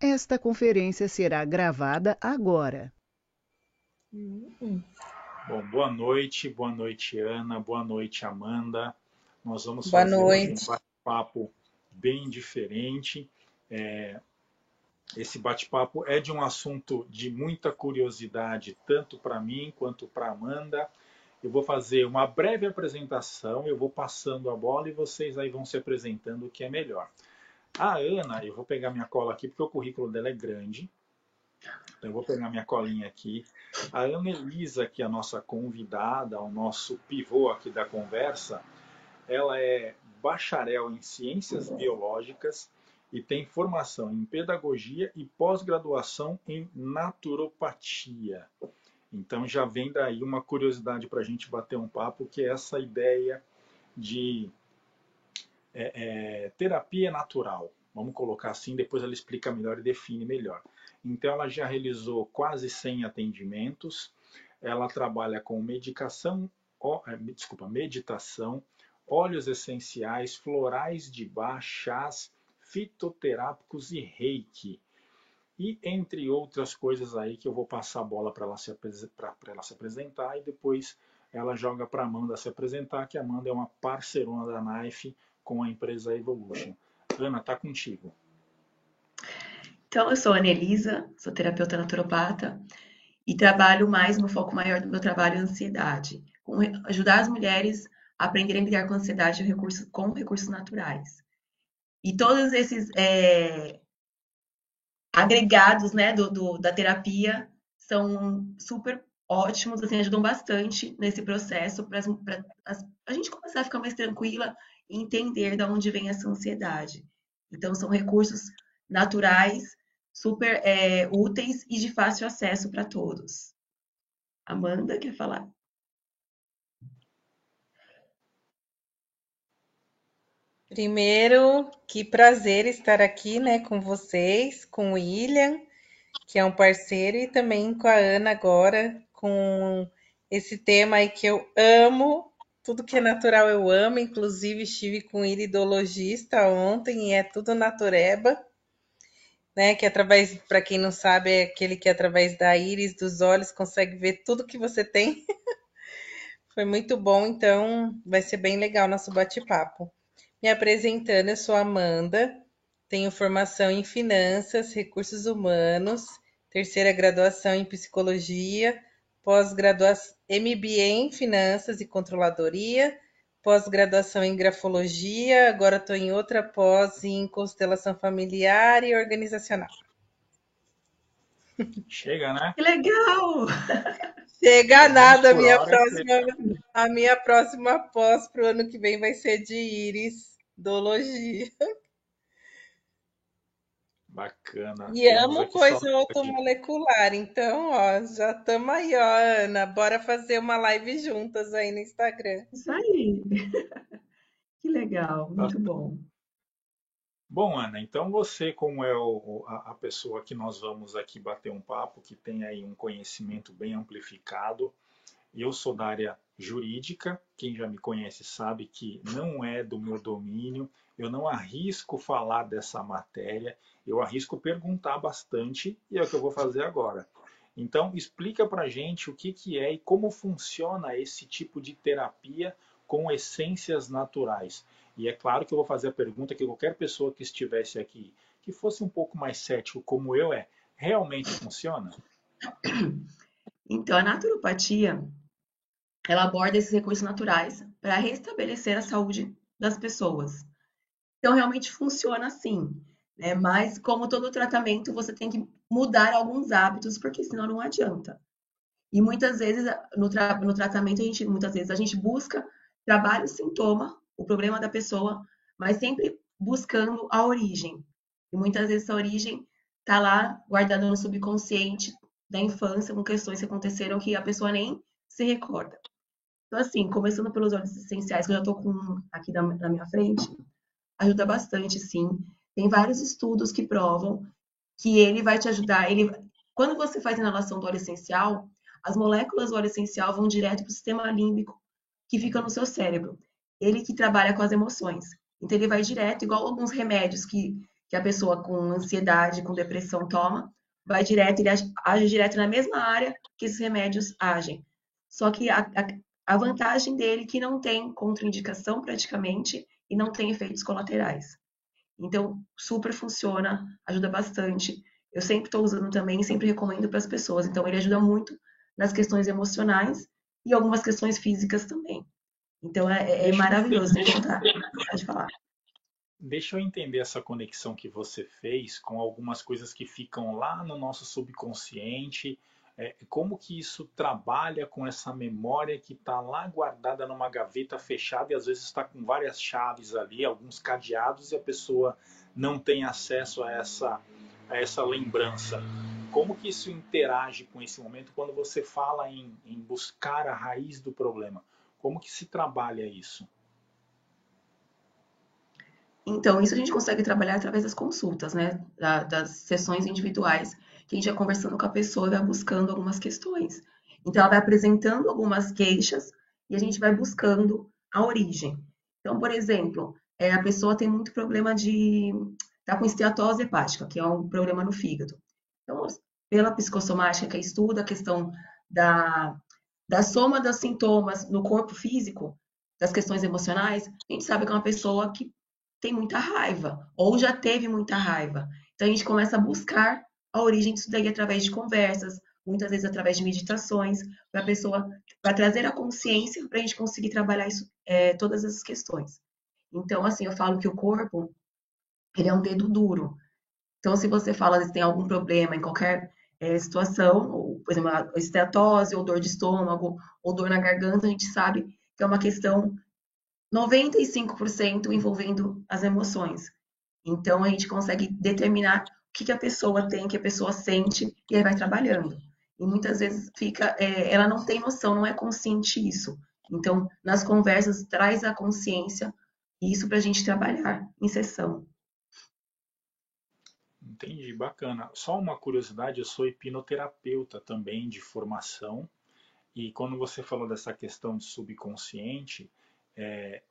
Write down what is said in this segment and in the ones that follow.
Esta conferência será gravada agora. Bom, boa noite, boa noite, Ana, boa noite, Amanda. Nós vamos Boa fazer noite. um bate-papo bem diferente. É, esse bate-papo é de um assunto de muita curiosidade, tanto para mim quanto para Amanda. Eu vou fazer uma breve apresentação, eu vou passando a bola e vocês aí vão se apresentando o que é melhor. A Ana, eu vou pegar minha cola aqui porque o currículo dela é grande. Então eu vou pegar minha colinha aqui. A Ana Elisa, que é a nossa convidada, o nosso pivô aqui da conversa, ela é bacharel em ciências biológicas e tem formação em pedagogia e pós-graduação em naturopatia. Então já vem daí uma curiosidade para a gente bater um papo, que é essa ideia de é, é, terapia natural. Vamos colocar assim, depois ela explica melhor e define melhor. Então ela já realizou quase 100 atendimentos. Ela trabalha com medicação, ó, é, desculpa, meditação, óleos essenciais, florais de bar, chás, fitoterápicos e reiki. E entre outras coisas aí que eu vou passar a bola para ela, se ela se apresentar e depois ela joga para Amanda se apresentar, que a Amanda é uma parceirona da Knife com a empresa Evolution. Ana, tá contigo. Então, eu sou a Anelisa, sou terapeuta naturopata e trabalho mais, meu foco maior do meu trabalho é ansiedade, com ajudar as mulheres a aprenderem a lidar com ansiedade com recursos naturais. E todos esses é, agregados, né, do, do- da terapia são super ótimos, assim, ajudam bastante nesse processo para a gente começar a ficar mais tranquila e entender de onde vem essa ansiedade. Então, são recursos naturais, super é, úteis e de fácil acesso para todos. Amanda, quer falar? Primeiro, que prazer estar aqui, né, com vocês, com o William, que é um parceiro, e também com a Ana agora, com esse tema aí que eu amo. Tudo que é natural eu amo, inclusive estive com iridologista ontem e é tudo natureba, né? Que através, para quem não sabe, é aquele que através da íris dos olhos consegue ver tudo que você tem. Foi muito bom, então vai ser bem legal nosso bate-papo. Me apresentando, eu sou Amanda, tenho formação em finanças, recursos humanos, terceira graduação em psicologia, pós-graduação MBA em finanças e controladoria, pós-graduação em grafologia, agora estou em outra pós em constelação familiar e organizacional. Chega, né? Que legal! Chega nada, a minha hora, próxima, a minha próxima pós para o ano que vem vai ser de irisologia. Bacana. E Temos amo aqui coisa automolecular, então, ó, já estamos aí, ó, Ana, bora fazer uma live juntas aí no Instagram. Isso aí! Que legal, muito bom. Bom, Ana, então você, como é o- o- a, a pessoa que nós vamos aqui bater um papo, que tem aí um conhecimento bem amplificado, eu sou da área jurídica, quem já me conhece sabe que não é do meu domínio, eu não arrisco falar dessa matéria, eu arrisco perguntar bastante, e é o que eu vou fazer agora. Então, explica pra gente o que, que é e como funciona esse tipo de terapia com essências naturais. E é claro que eu vou fazer a pergunta que qualquer pessoa que estivesse aqui, que fosse um pouco mais cético como eu é, realmente funciona? Então, a naturopatia, ela aborda esses recursos naturais para restabelecer a saúde das pessoas. Então, realmente funciona assim, né? Mas, como todo tratamento, você tem que mudar alguns hábitos, porque senão não adianta. E muitas vezes, no, tra- no tratamento, a gente, muitas vezes a gente busca, trabalha o sintoma, o problema da pessoa, mas sempre buscando a origem. E muitas vezes essa origem está lá guardada no subconsciente da infância, com questões que aconteceram que a pessoa nem se recorda. Então, assim, começando pelos óleos essenciais, que eu já estou com aqui na, na minha frente, ajuda bastante, sim. Tem vários estudos que provam que ele vai te ajudar. Ele, quando você faz inalação do óleo essencial, as moléculas do óleo essencial vão direto para o sistema límbico que fica no seu cérebro. Ele que trabalha com as emoções. Então ele vai direto, igual alguns remédios que que a pessoa com ansiedade, com depressão toma, vai direto, ele age direto na mesma área que esses remédios agem. Só que a, a, a vantagem dele é que não tem contraindicação praticamente e não tem efeitos colaterais. Então, super funciona, ajuda bastante. Eu sempre estou usando também, sempre recomendo para as pessoas. Então, ele ajuda muito nas questões emocionais e algumas questões físicas também. Então, é, é maravilhoso de contar, pode falar. Deixa eu entender essa conexão que você fez com algumas coisas que ficam lá no nosso subconsciente. É, como que isso trabalha com essa memória que está lá guardada numa gaveta fechada e às vezes está com várias chaves ali, alguns cadeados e a pessoa não tem acesso a essa, a essa lembrança. Como que isso interage com esse momento quando você fala em, em buscar a raiz do problema? Como que se trabalha isso? Então, isso a gente consegue trabalhar através das consultas, né? Da, das sessões individuais, a gente vai conversando com a pessoa vai buscando algumas questões. Então, ela vai apresentando algumas queixas e a gente vai buscando a origem. Então, por exemplo, é, a pessoa tem muito problema de. tá com esteatose hepática, que é um problema no fígado. Então, pela psicossomática que estuda a questão da, da soma dos sintomas no corpo físico, das questões emocionais, a gente sabe que é uma pessoa que tem muita raiva, ou já teve muita raiva. Então a gente começa a buscar a origem disso daí através de conversas, muitas vezes através de meditações, para a pessoa, para trazer a consciência para a gente conseguir trabalhar isso, é, todas essas questões. Então, assim, eu falo que o corpo, ele é um dedo duro. Então, se você fala que tem algum problema em qualquer é, situação, ou, por exemplo, esteatose, ou dor de estômago, ou dor na garganta, a gente sabe que é uma questão 95% envolvendo as emoções. Então, a gente consegue determinar que, que, a pessoa tem, que a pessoa sente, e aí vai trabalhando. E muitas vezes fica, é, ela não tem noção, não é consciente isso. Então, nas conversas, traz a consciência, isso para a gente trabalhar em sessão. Entendi, bacana. Só uma curiosidade, eu sou hipnoterapeuta também de formação, e quando você falou dessa questão de subconsciente, é,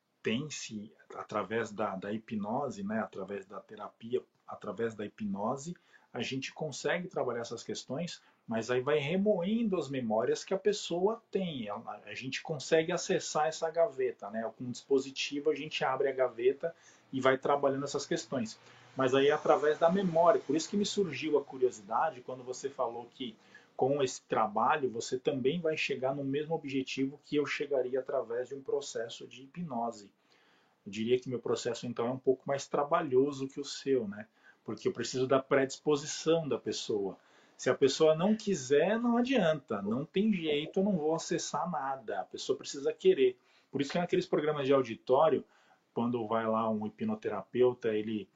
através da, da hipnose, né, através da terapia, através da hipnose, a gente consegue trabalhar essas questões, mas aí vai remoendo as memórias que a pessoa tem. A, a gente consegue acessar essa gaveta, né? Com um dispositivo a gente abre a gaveta e vai trabalhando essas questões. Mas aí é através da memória. Por isso que me surgiu a curiosidade quando você falou que com esse trabalho, você também vai chegar no mesmo objetivo que eu chegaria através de um processo de hipnose. Eu diria que meu processo então é um pouco mais trabalhoso que o seu, né? Porque eu preciso da predisposição da pessoa. Se a pessoa não quiser, não adianta, não tem jeito, eu não vou acessar nada. A pessoa precisa querer. Por isso que naqueles programas de auditório, quando vai lá um hipnoterapeuta, ele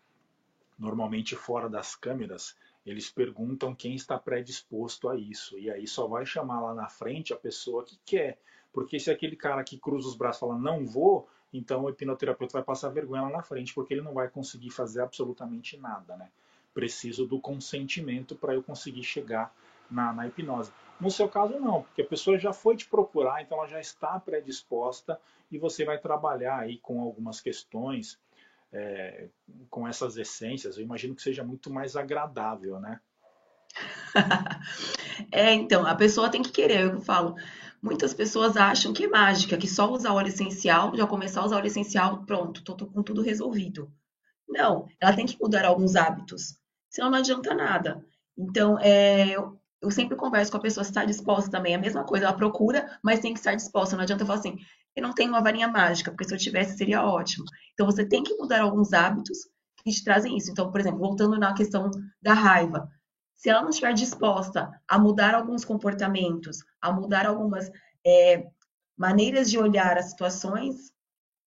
normalmente fora das câmeras, eles perguntam quem está predisposto a isso. E aí só vai chamar lá na frente a pessoa que quer. Porque se aquele cara que cruza os braços fala não vou, então o hipnoterapeuta vai passar vergonha lá na frente, porque ele não vai conseguir fazer absolutamente nada. Né? Preciso do consentimento para eu conseguir chegar na, na hipnose. No seu caso, não, porque a pessoa já foi te procurar, então ela já está predisposta e você vai trabalhar aí com algumas questões é, com essas essências, eu imagino que seja muito mais agradável, né? é, então, a pessoa tem que querer, eu falo. Muitas pessoas acham que é mágica, que só usar óleo essencial, já começar a usar óleo essencial, pronto, tô, tô com tudo resolvido. Não, ela tem que mudar alguns hábitos, senão não adianta nada. Então, é, eu, eu sempre converso com a pessoa se está disposta também. É a mesma coisa, ela procura, mas tem que estar disposta. Não adianta eu falar assim, eu não tenho uma varinha mágica, porque se eu tivesse seria ótimo. Então você tem que mudar alguns hábitos que te trazem isso. Então, por exemplo, voltando na questão da raiva. Se ela não estiver disposta a mudar alguns comportamentos, a mudar algumas é, maneiras de olhar as situações,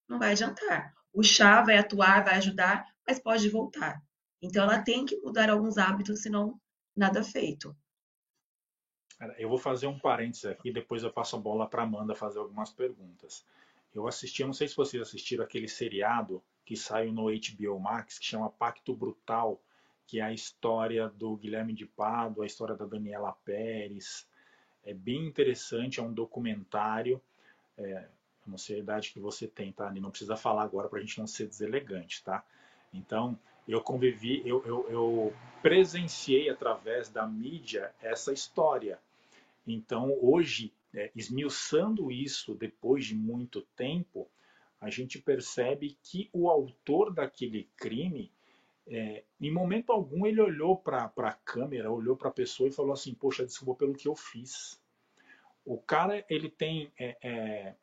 não vai adiantar. O chá vai atuar, vai ajudar, mas pode voltar. Então, ela tem que mudar alguns hábitos, senão nada feito. Eu vou fazer um parênteses aqui, depois eu passo a bola para Amanda fazer algumas perguntas. Eu assisti, eu não sei se vocês assistiram aquele seriado que saiu no HBO Max, que chama Pacto Brutal, que é a história do Guilherme de Pado, a história da Daniela Pérez. É bem interessante, é um documentário. É, eu não sei a idade que você tem, tá? Não precisa falar agora para a gente não ser deselegante, tá? Então, eu convivi, eu, eu, eu presenciei através da mídia essa história. Então, hoje, é, esmiuçando isso depois de muito tempo, a gente percebe que o autor daquele crime, é, em momento algum, ele olhou para a câmera, olhou para a pessoa e falou assim: Poxa, desculpa pelo que eu fiz. O cara, ele tem. É, é,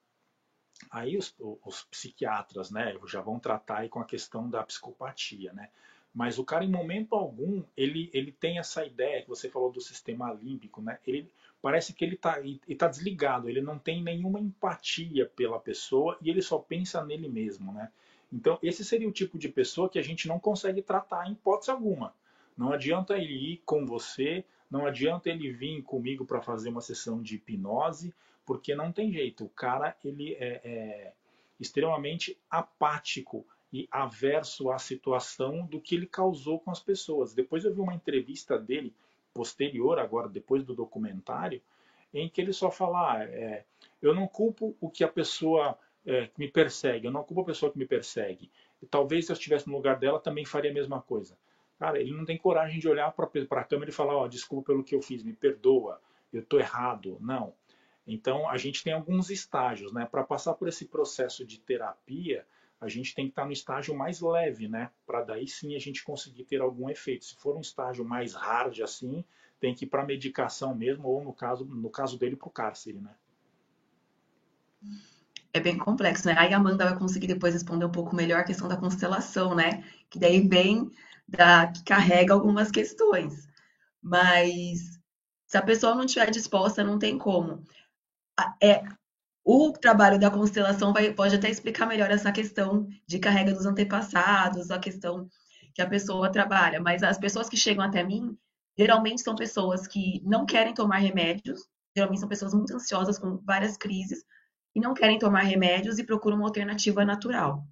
aí os, os, psiquiatras né, já vão tratar aí com a questão da psicopatia, né? Mas o cara, em momento algum, ele, ele tem essa ideia que você falou do sistema límbico, né? Ele, parece que ele está tá desligado, ele não tem nenhuma empatia pela pessoa e ele só pensa nele mesmo, né? Então, esse seria o tipo de pessoa que a gente não consegue tratar em hipótese alguma. Não adianta ele ir com você, não adianta ele vir comigo para fazer uma sessão de hipnose, porque não tem jeito. O cara ele é, é extremamente apático e averso à situação do que ele causou com as pessoas. Depois eu vi uma entrevista dele posterior, agora depois do documentário, em que ele só fala: ah, é, eu não culpo o que a pessoa é, me persegue, eu não culpo a pessoa que me persegue. E talvez se eu estivesse no lugar dela também faria a mesma coisa. Cara, ele não tem coragem de olhar para a câmera e falar: ó, oh, desculpa pelo que eu fiz, me perdoa, eu estou errado. Não. Então a gente tem alguns estágios, né? Para passar por esse processo de terapia, a gente tem que estar no estágio mais leve, né? Para daí sim a gente conseguir ter algum efeito. Se for um estágio mais hard assim, tem que ir para medicação mesmo, ou no caso, no caso dele, para o cárcere, né? É bem complexo, né? Aí a Amanda vai conseguir depois responder um pouco melhor a questão da constelação, né? Que daí vem da que carrega algumas questões. Mas se a pessoa não estiver disposta, não tem como. É, o trabalho da constelação vai, pode até explicar melhor essa questão de carrega dos antepassados, a questão que a pessoa trabalha. Mas as pessoas que chegam até mim, geralmente são pessoas que não querem tomar remédios, geralmente são pessoas muito ansiosas com várias crises e não querem tomar remédios e procuram uma alternativa natural.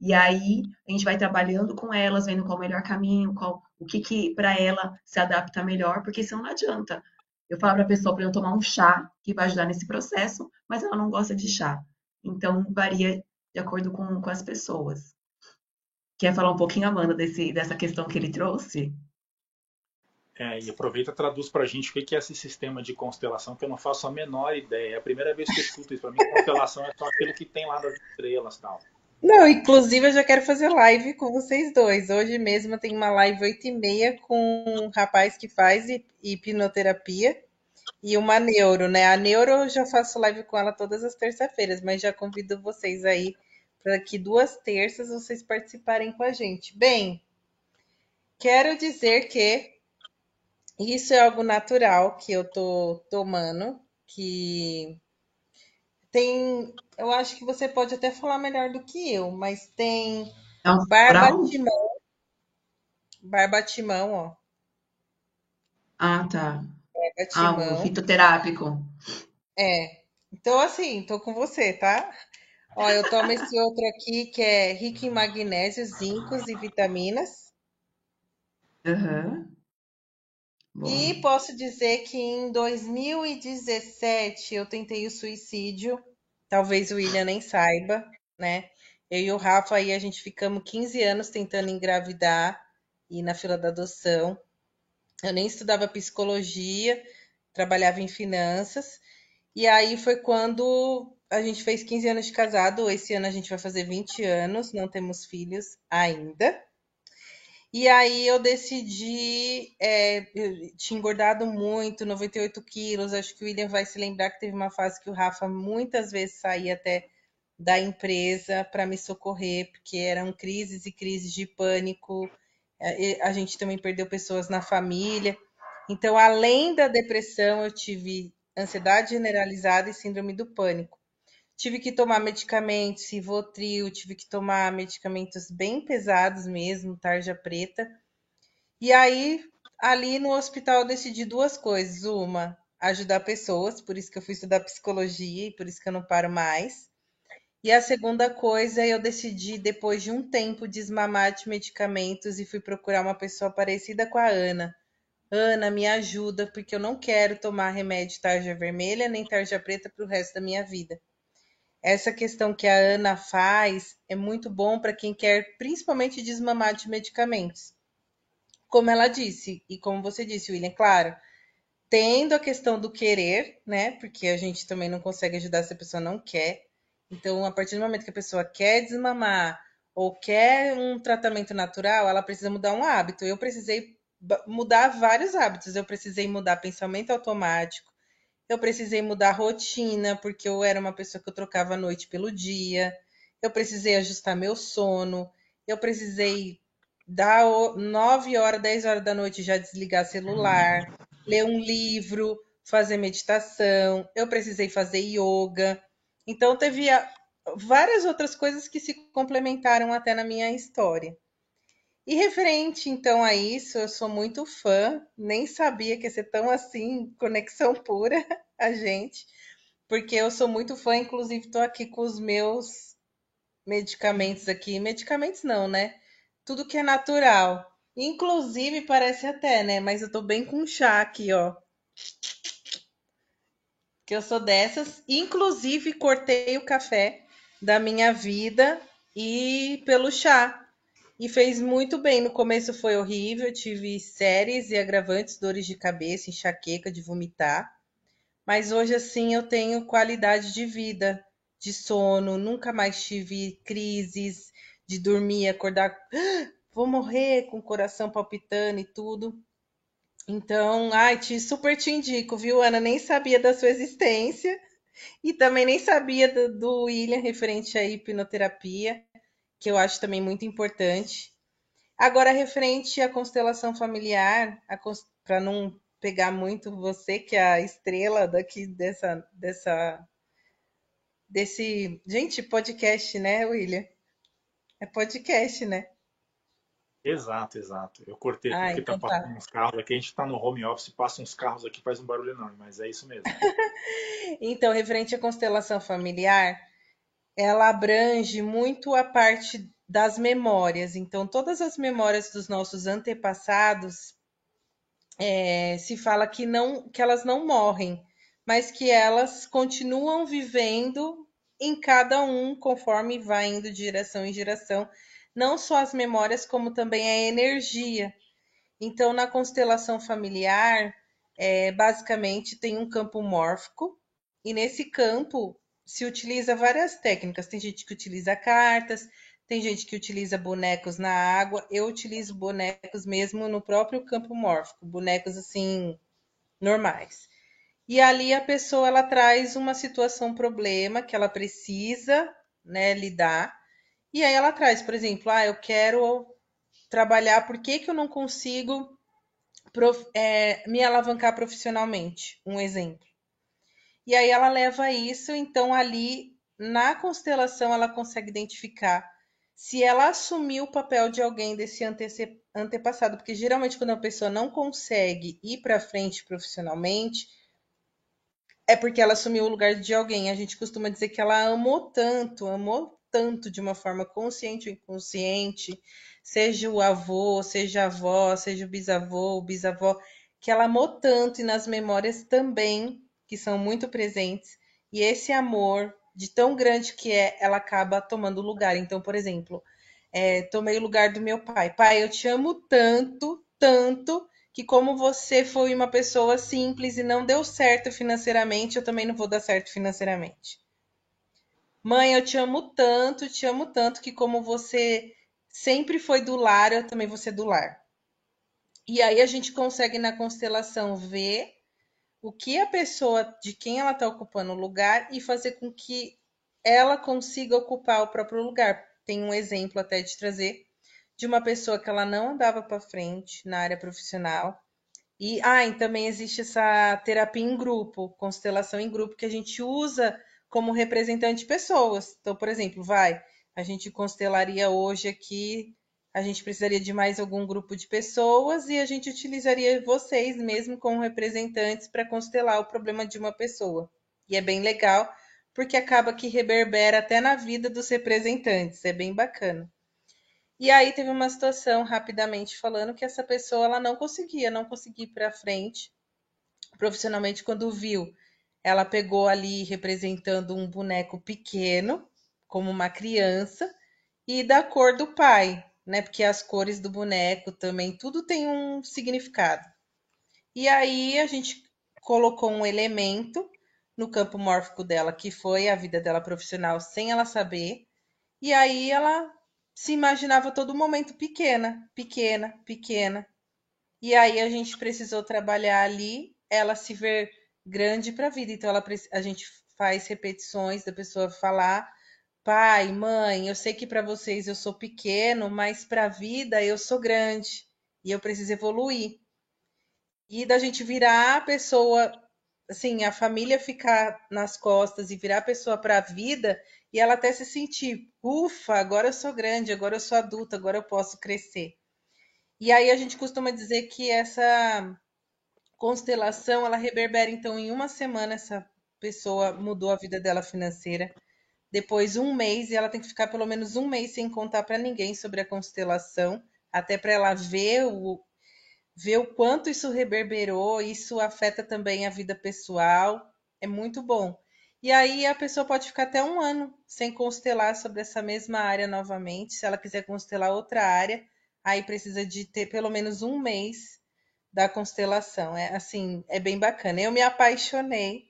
E aí a gente vai trabalhando com elas, vendo qual o melhor caminho, qual, o que, que para ela se adapta melhor, porque senão não adianta. Eu falo para a pessoa para eu tomar um chá que vai ajudar nesse processo, mas ela não gosta de chá. Então, varia de acordo com, com as pessoas. Quer falar um pouquinho, Amanda, desse, dessa questão que ele trouxe? É, e aproveita e traduz para a gente o que é esse sistema de constelação, que eu não faço a menor ideia. É a primeira vez que eu escuto isso. Para mim, constelação é só aquilo que tem lá das estrelas tal. Não, inclusive eu já quero fazer live com vocês dois. Hoje mesmo tem uma live 8 e meia com um rapaz que faz hipnoterapia e uma neuro, né? A neuro eu já faço live com ela todas as terças-feiras, mas já convido vocês aí para que duas terças vocês participarem com a gente. Bem, quero dizer que isso é algo natural que eu tô tomando, que tem, eu acho que você pode até falar melhor do que eu, mas tem é um barbatimão. Barbatimão, ó. Ah, tá. Barbatimão. Ah, o fitoterápico. É. Então, assim, tô com você, tá? Ó, eu tomo esse outro aqui que é rico em magnésio, zincos e vitaminas. Uhum. E posso dizer que em 2017 eu tentei o suicídio. Talvez o William nem saiba, né? Eu e o Rafa aí a gente ficamos 15 anos tentando engravidar e na fila da adoção. Eu nem estudava psicologia, trabalhava em finanças. E aí foi quando a gente fez 15 anos de casado. Esse ano a gente vai fazer 20 anos, não temos filhos ainda. E aí eu decidi, é, eu tinha engordado muito, 98 quilos. Acho que o William vai se lembrar que teve uma fase que o Rafa muitas vezes saía até da empresa para me socorrer, porque eram crises e crises de pânico. É, a gente também perdeu pessoas na família. Então, além da depressão, eu tive ansiedade generalizada e síndrome do pânico tive que tomar medicamentos, Rivotril, tive que tomar medicamentos bem pesados mesmo, tarja preta. E aí, ali no hospital, eu decidi duas coisas. Uma, ajudar pessoas, por isso que eu fui estudar psicologia e por isso que eu não paro mais. E a segunda coisa, eu decidi, depois de um tempo, desmamar de medicamentos e fui procurar uma pessoa parecida com a Ana. Ana, me ajuda, porque eu não quero tomar remédio tarja vermelha nem tarja preta para o resto da minha vida. Essa questão que a Ana faz é muito bom para quem quer principalmente desmamar de medicamentos. Como ela disse, e como você disse, William, claro, tendo a questão do querer, né? Porque a gente também não consegue ajudar se a pessoa não quer. Então, a partir do momento que a pessoa quer desmamar ou quer um tratamento natural, ela precisa mudar um hábito. Eu precisei mudar vários hábitos. Eu precisei mudar pensamento automático, eu precisei mudar a rotina, porque eu era uma pessoa que eu trocava a noite pelo dia. Eu precisei ajustar meu sono. Eu precisei dar 9 horas, 10 horas da noite já desligar celular, ler um livro, fazer meditação. Eu precisei fazer yoga. Então teve várias outras coisas que se complementaram até na minha história. E referente então a isso, eu sou muito fã, nem sabia que ia ser tão assim, conexão pura a gente, porque eu sou muito fã, inclusive estou aqui com os meus medicamentos aqui, medicamentos não, né? Tudo que é natural. Inclusive parece até, né? Mas eu tô bem com chá aqui, ó. Que eu sou dessas, inclusive cortei o café da minha vida e pelo chá e fez muito bem. No começo foi horrível, tive séries e agravantes, dores de cabeça, enxaqueca, de vomitar. Mas hoje, assim, eu tenho qualidade de vida, de sono, nunca mais tive crises de dormir, acordar, ah, vou morrer com o coração palpitando e tudo. Então, ai, te, super te indico, viu, Ana? Nem sabia da sua existência e também nem sabia do, do William referente à hipnoterapia que eu acho também muito importante. Agora, referente à constelação familiar, para não pegar muito você, que é a estrela daqui dessa, dessa, desse, gente, podcast, né, William? É podcast, né? Exato, exato. Eu cortei ah, porque tá então tá passando tá. uns carros aqui. A gente tá no home office, passa uns carros aqui, faz um barulho enorme, mas é isso mesmo. então, referente à constelação familiar, ela abrange muito a parte das memórias. Então, todas as memórias dos nossos antepassados é, se fala que não que elas não morrem, mas que elas continuam vivendo em cada um conforme vai indo de geração em geração, não só as memórias, como também a energia. Então, na constelação familiar, é, basicamente tem um campo mórfico, e nesse campo se utiliza várias técnicas. Tem gente que utiliza cartas, tem gente que utiliza bonecos na água. Eu utilizo bonecos mesmo no próprio campo mórfico, bonecos assim normais. E ali a pessoa ela traz uma situação problema que ela precisa, né, lidar. E aí ela traz, por exemplo, ah, eu quero trabalhar, por que, que eu não consigo prof, é, me alavancar profissionalmente? Um exemplo. E aí ela leva isso, então ali na constelação ela consegue identificar se ela assumiu o papel de alguém desse antepassado, porque geralmente quando a pessoa não consegue ir para frente profissionalmente, é porque ela assumiu o lugar de alguém. A gente costuma dizer que ela amou tanto, amou tanto de uma forma consciente ou inconsciente, seja o avô, seja a avó, seja o bisavô, o bisavó, que ela amou tanto e nas memórias também que são muito presentes, e esse amor de tão grande que é, ela acaba tomando lugar. Então, por exemplo, é, tomei o lugar do meu pai. Pai, eu te amo tanto, tanto, que como você foi uma pessoa simples e não deu certo financeiramente, eu também não vou dar certo financeiramente. Mãe, eu te amo tanto, te amo tanto, que como você sempre foi do lar, eu também vou ser do lar. E aí a gente consegue na constelação ver o que a pessoa, de quem ela está ocupando o lugar e fazer com que ela consiga ocupar o próprio lugar. Tem um exemplo até de trazer de uma pessoa que ela não andava para frente na área profissional. E, ah, e também existe essa terapia em grupo, constelação em grupo, que a gente usa como representante de pessoas. Então, por exemplo, vai, a gente constelaria hoje aqui a gente precisaria de mais algum grupo de pessoas e a gente utilizaria vocês mesmo como representantes para constelar o problema de uma pessoa. E é bem legal, porque acaba que reverbera até na vida dos representantes, é bem bacana. E aí teve uma situação, rapidamente falando, que essa pessoa ela não conseguia, não conseguia ir para frente profissionalmente quando viu ela pegou ali representando um boneco pequeno, como uma criança, e da cor do pai, né? Porque as cores do boneco também, tudo tem um significado. E aí a gente colocou um elemento no campo mórfico dela, que foi a vida dela profissional, sem ela saber. E aí ela se imaginava todo momento pequena, pequena, pequena. E aí a gente precisou trabalhar ali, ela se ver grande para a vida. Então ela, a gente faz repetições da pessoa falar: pai, mãe, eu sei que para vocês eu sou pequeno, mas para a vida eu sou grande e eu preciso evoluir. E da gente virar a pessoa, assim, a família ficar nas costas e virar a pessoa para a vida e ela até se sentir, ufa, agora eu sou grande, agora eu sou adulta, agora eu posso crescer. E aí a gente costuma dizer que essa constelação, ela reverbera, então, em uma semana, essa pessoa mudou a vida dela financeira. Depois, um mês, e ela tem que ficar pelo menos um mês sem contar para ninguém sobre a constelação, até para ela ver o, ver o quanto isso reverberou, isso afeta também a vida pessoal. É muito bom. E aí a pessoa pode ficar até um ano sem constelar sobre essa mesma área novamente. Se ela quiser constelar outra área, aí precisa de ter pelo menos um mês da constelação. É assim, é bem bacana. Eu me apaixonei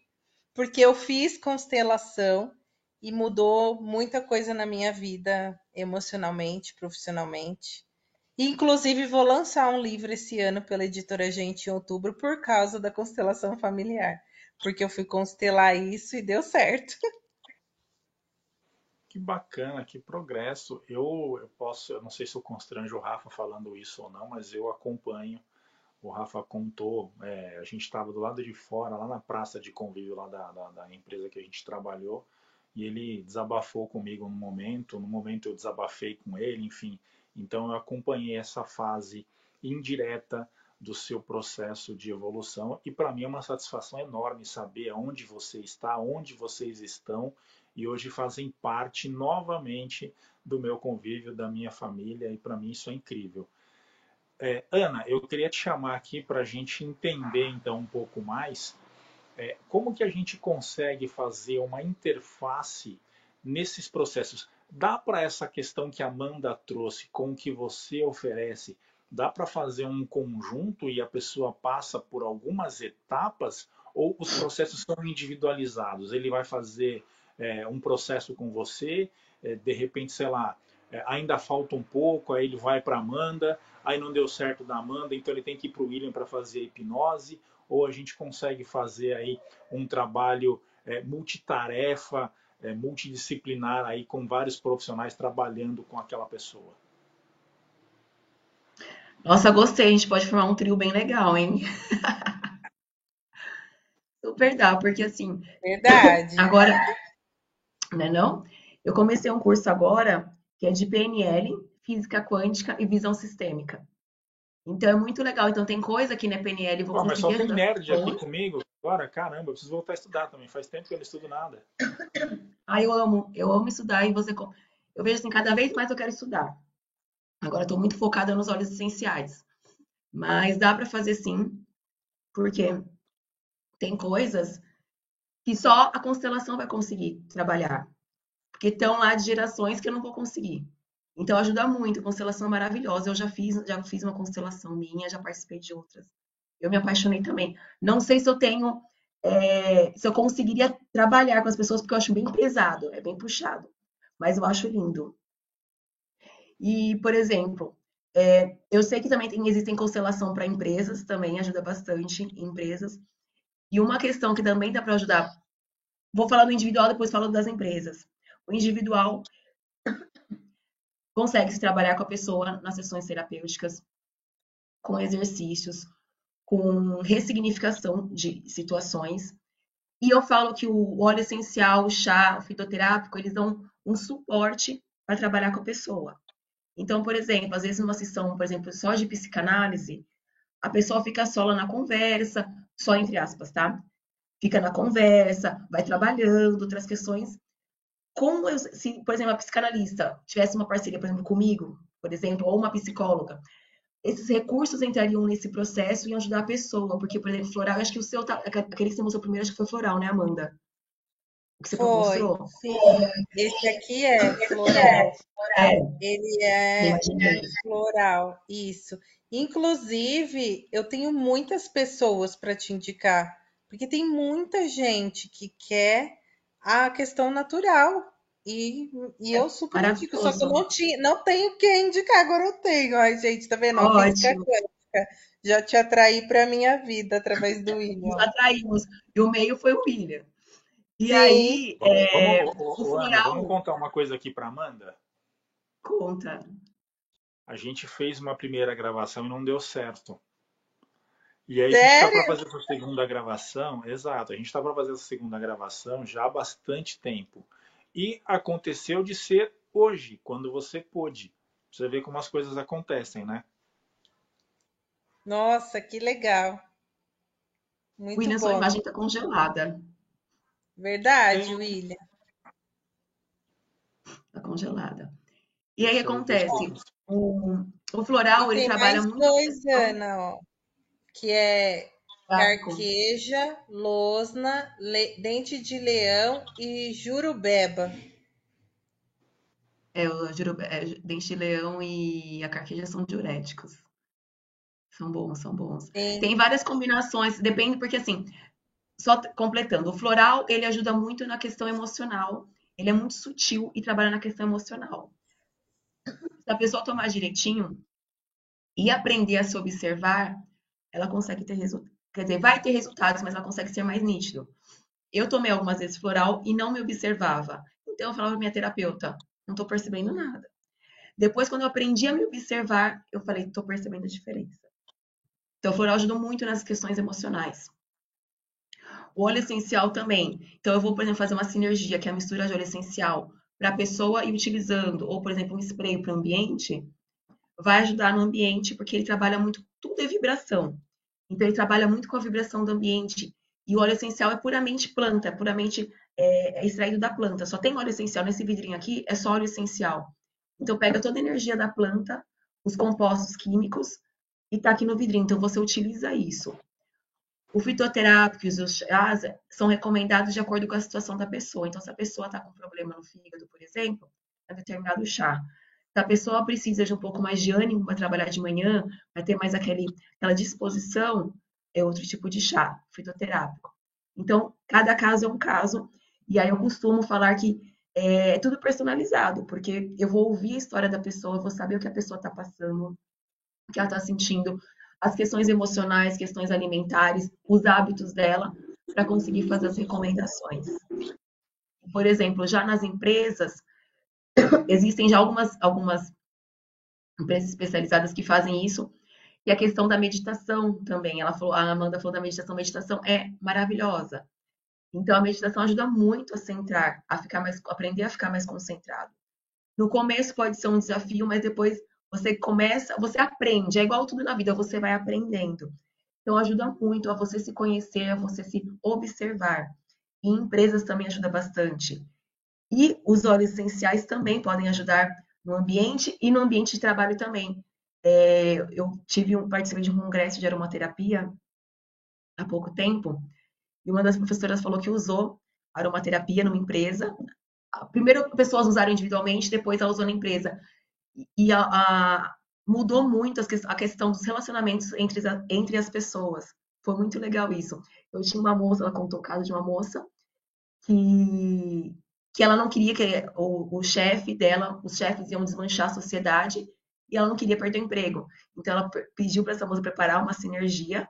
porque eu fiz constelação e mudou muita coisa na minha vida emocionalmente, profissionalmente. Inclusive vou lançar um livro esse ano pela editora Gente em outubro por causa da constelação familiar, porque eu fui constelar isso e deu certo. Que bacana, que progresso. Eu, eu posso, eu não sei se eu constranjo o Rafa falando isso ou não, mas eu acompanho o Rafa contou, é, a gente estava do lado de fora, lá na praça de convívio lá da, da, da, empresa que a gente trabalhou, e ele desabafou comigo no momento, no momento eu desabafei com ele, enfim. Então eu acompanhei essa fase indireta do seu processo de evolução e para mim é uma satisfação enorme saber onde você está, onde vocês estão e hoje fazem parte novamente do meu convívio, da minha família e para mim isso é incrível. É, Ana, eu queria te chamar aqui para a gente entender então um pouco mais é, como que a gente consegue fazer uma interface nesses processos. Dá para essa questão que a Amanda trouxe com o que você oferece, dá para fazer um conjunto e a pessoa passa por algumas etapas ou os processos são individualizados? Ele vai fazer é, um processo com você, é, de repente, sei lá, é, ainda falta um pouco, aí ele vai para Amanda, aí não deu certo da Amanda, então ele tem que ir para o William para fazer hipnose, ou a gente consegue fazer aí um trabalho é, multitarefa, é, multidisciplinar aí com vários profissionais trabalhando com aquela pessoa. Nossa, gostei, a gente pode formar um trio bem legal, hein? Super dá, porque assim. Verdade. Agora, né, não? Eu comecei um curso agora que é de PNL, física quântica e visão sistêmica. Então é muito legal. Então tem coisa aqui na PNL, vou Pô, mas só tem nerd aqui comigo agora, caramba, eu preciso voltar a estudar também. Faz tempo que eu não estudo nada. Ah, eu amo, eu amo estudar e você. Eu vejo assim, cada vez mais eu quero estudar. Agora estou muito focada nos óleos essenciais. Mas dá para fazer sim, porque tem coisas que só a constelação vai conseguir trabalhar porque estão lá de gerações que eu não vou conseguir. Então ajuda muito, constelação maravilhosa. Eu já fiz, já fiz uma constelação minha, já participei de outras. Eu me apaixonei também. Não sei se eu tenho, é, se eu conseguiria trabalhar com as pessoas, porque eu acho bem pesado, é bem puxado. Mas eu acho lindo. E, por exemplo, é, eu sei que também tem, existem constelação para empresas, também ajuda bastante em empresas. E uma questão que também dá para ajudar, vou falar do individual, depois falo das empresas. O individual consegue se trabalhar com a pessoa nas sessões terapêuticas, com exercícios, com ressignificação de situações. E eu falo que o óleo essencial, o chá, o fitoterápico, eles dão um suporte para trabalhar com a pessoa. Então, por exemplo, às vezes numa sessão, por exemplo, só de psicanálise, a pessoa fica só lá na conversa, só entre aspas, tá? Fica na conversa, vai trabalhando outras questões como eu, se, por exemplo, a psicanalista tivesse uma parceria, por exemplo, comigo, por exemplo, ou uma psicóloga, esses recursos entrariam nesse processo e ajudar a pessoa, porque, por exemplo, floral, acho que o seu, tá, aquele que você mostrou primeiro, acho que foi floral, né, Amanda? O que você foi, mostrou? Sim, esse aqui é floral. É. Ele é floral, isso. Inclusive, eu tenho muitas pessoas para te indicar, porque tem muita gente que quer a questão natural. E, e eu super indico, só que eu não, tinha, não tenho quem indicar, agora eu tenho. Ai, gente, tá vendo? Quântica. Já te atraí para minha vida através do William. Nos atraímos. E o meio foi o William. E Sim. aí. É, vamos, Ana, vamos contar uma coisa aqui para Amanda? Conta. A gente fez uma primeira gravação e não deu certo. E aí Sério? a gente está para fazer essa segunda gravação, exato, a gente está para fazer essa segunda gravação já há bastante tempo. E aconteceu de ser hoje, quando você pôde. Você vê como as coisas acontecem, né? Nossa, que legal. Muito William, bom. sua imagem está congelada. Verdade, Sim. William. Está congelada. E aí acontece, o, o floral, ele trabalha muito... dois, Ana, ó, que é carqueja, losna, le... dente de leão e jurubeba. É, o jurube... é, dente de leão e a carqueja são diuréticos. São bons, são bons. Sim. Tem várias combinações, depende, porque assim, só completando, o floral, ele ajuda muito na questão emocional, ele é muito sutil e trabalha na questão emocional. Se a pessoa tomar direitinho e aprender a se observar, ela consegue ter resultados. Quer dizer, vai ter resultados, mas ela consegue ser mais nítido. Eu tomei algumas vezes floral e não me observava. Então eu falava para minha terapeuta, não estou percebendo nada. Depois, quando eu aprendi a me observar, eu falei, estou percebendo a diferença. Então, o floral ajudou muito nas questões emocionais. O óleo essencial também. Então, eu vou, por exemplo, fazer uma sinergia, que é a mistura de óleo essencial para a pessoa ir utilizando, ou, por exemplo, um spray para o ambiente, vai ajudar no ambiente, porque ele trabalha muito, tudo é vibração. Então, ele trabalha muito com a vibração do ambiente. E o óleo essencial é puramente planta, é puramente é, é extraído da planta. Só tem óleo essencial nesse vidrinho aqui, é só óleo essencial. Então, pega toda a energia da planta, os compostos químicos, e tá aqui no vidrinho. Então, você utiliza isso. O fitoterápico e os chás são recomendados de acordo com a situação da pessoa. Então, se a pessoa está com problema no fígado, por exemplo, é determinado chá. Se a pessoa precisa de um pouco mais de ânimo para trabalhar de manhã, vai ter mais aquele, aquela disposição, é outro tipo de chá, fitoterápico. Então, cada caso é um caso. E aí eu costumo falar que é tudo personalizado, porque eu vou ouvir a história da pessoa, vou saber o que a pessoa está passando, o que ela está sentindo, as questões emocionais, questões alimentares, os hábitos dela, para conseguir fazer as recomendações. Por exemplo, já nas empresas, existem já algumas, algumas empresas especializadas que fazem isso, e a questão da meditação também. Ela falou, a Amanda falou da meditação, meditação é maravilhosa. Então a meditação ajuda muito a centrar, a ficar mais, aprender a ficar mais concentrado. No começo pode ser um desafio, mas depois você começa, você aprende, é igual tudo na vida, você vai aprendendo. Então ajuda muito a você se conhecer, a você se observar. E empresas também ajuda bastante. E os óleos essenciais também podem ajudar no ambiente e no ambiente de trabalho também. É, eu tive um participei de um congresso de aromaterapia há pouco tempo e uma das professoras falou que usou aromaterapia numa empresa. Primeiro pessoas usaram individualmente, depois ela usou na empresa e a, a, mudou muito a questão dos relacionamentos entre, entre as pessoas. Foi muito legal isso. Eu tinha uma moça, ela contou o caso de uma moça que, que ela não queria que o, o chefe dela, os chefes iam desmanchar a sociedade e ela não queria perder o emprego. Então ela pediu para essa moça preparar uma sinergia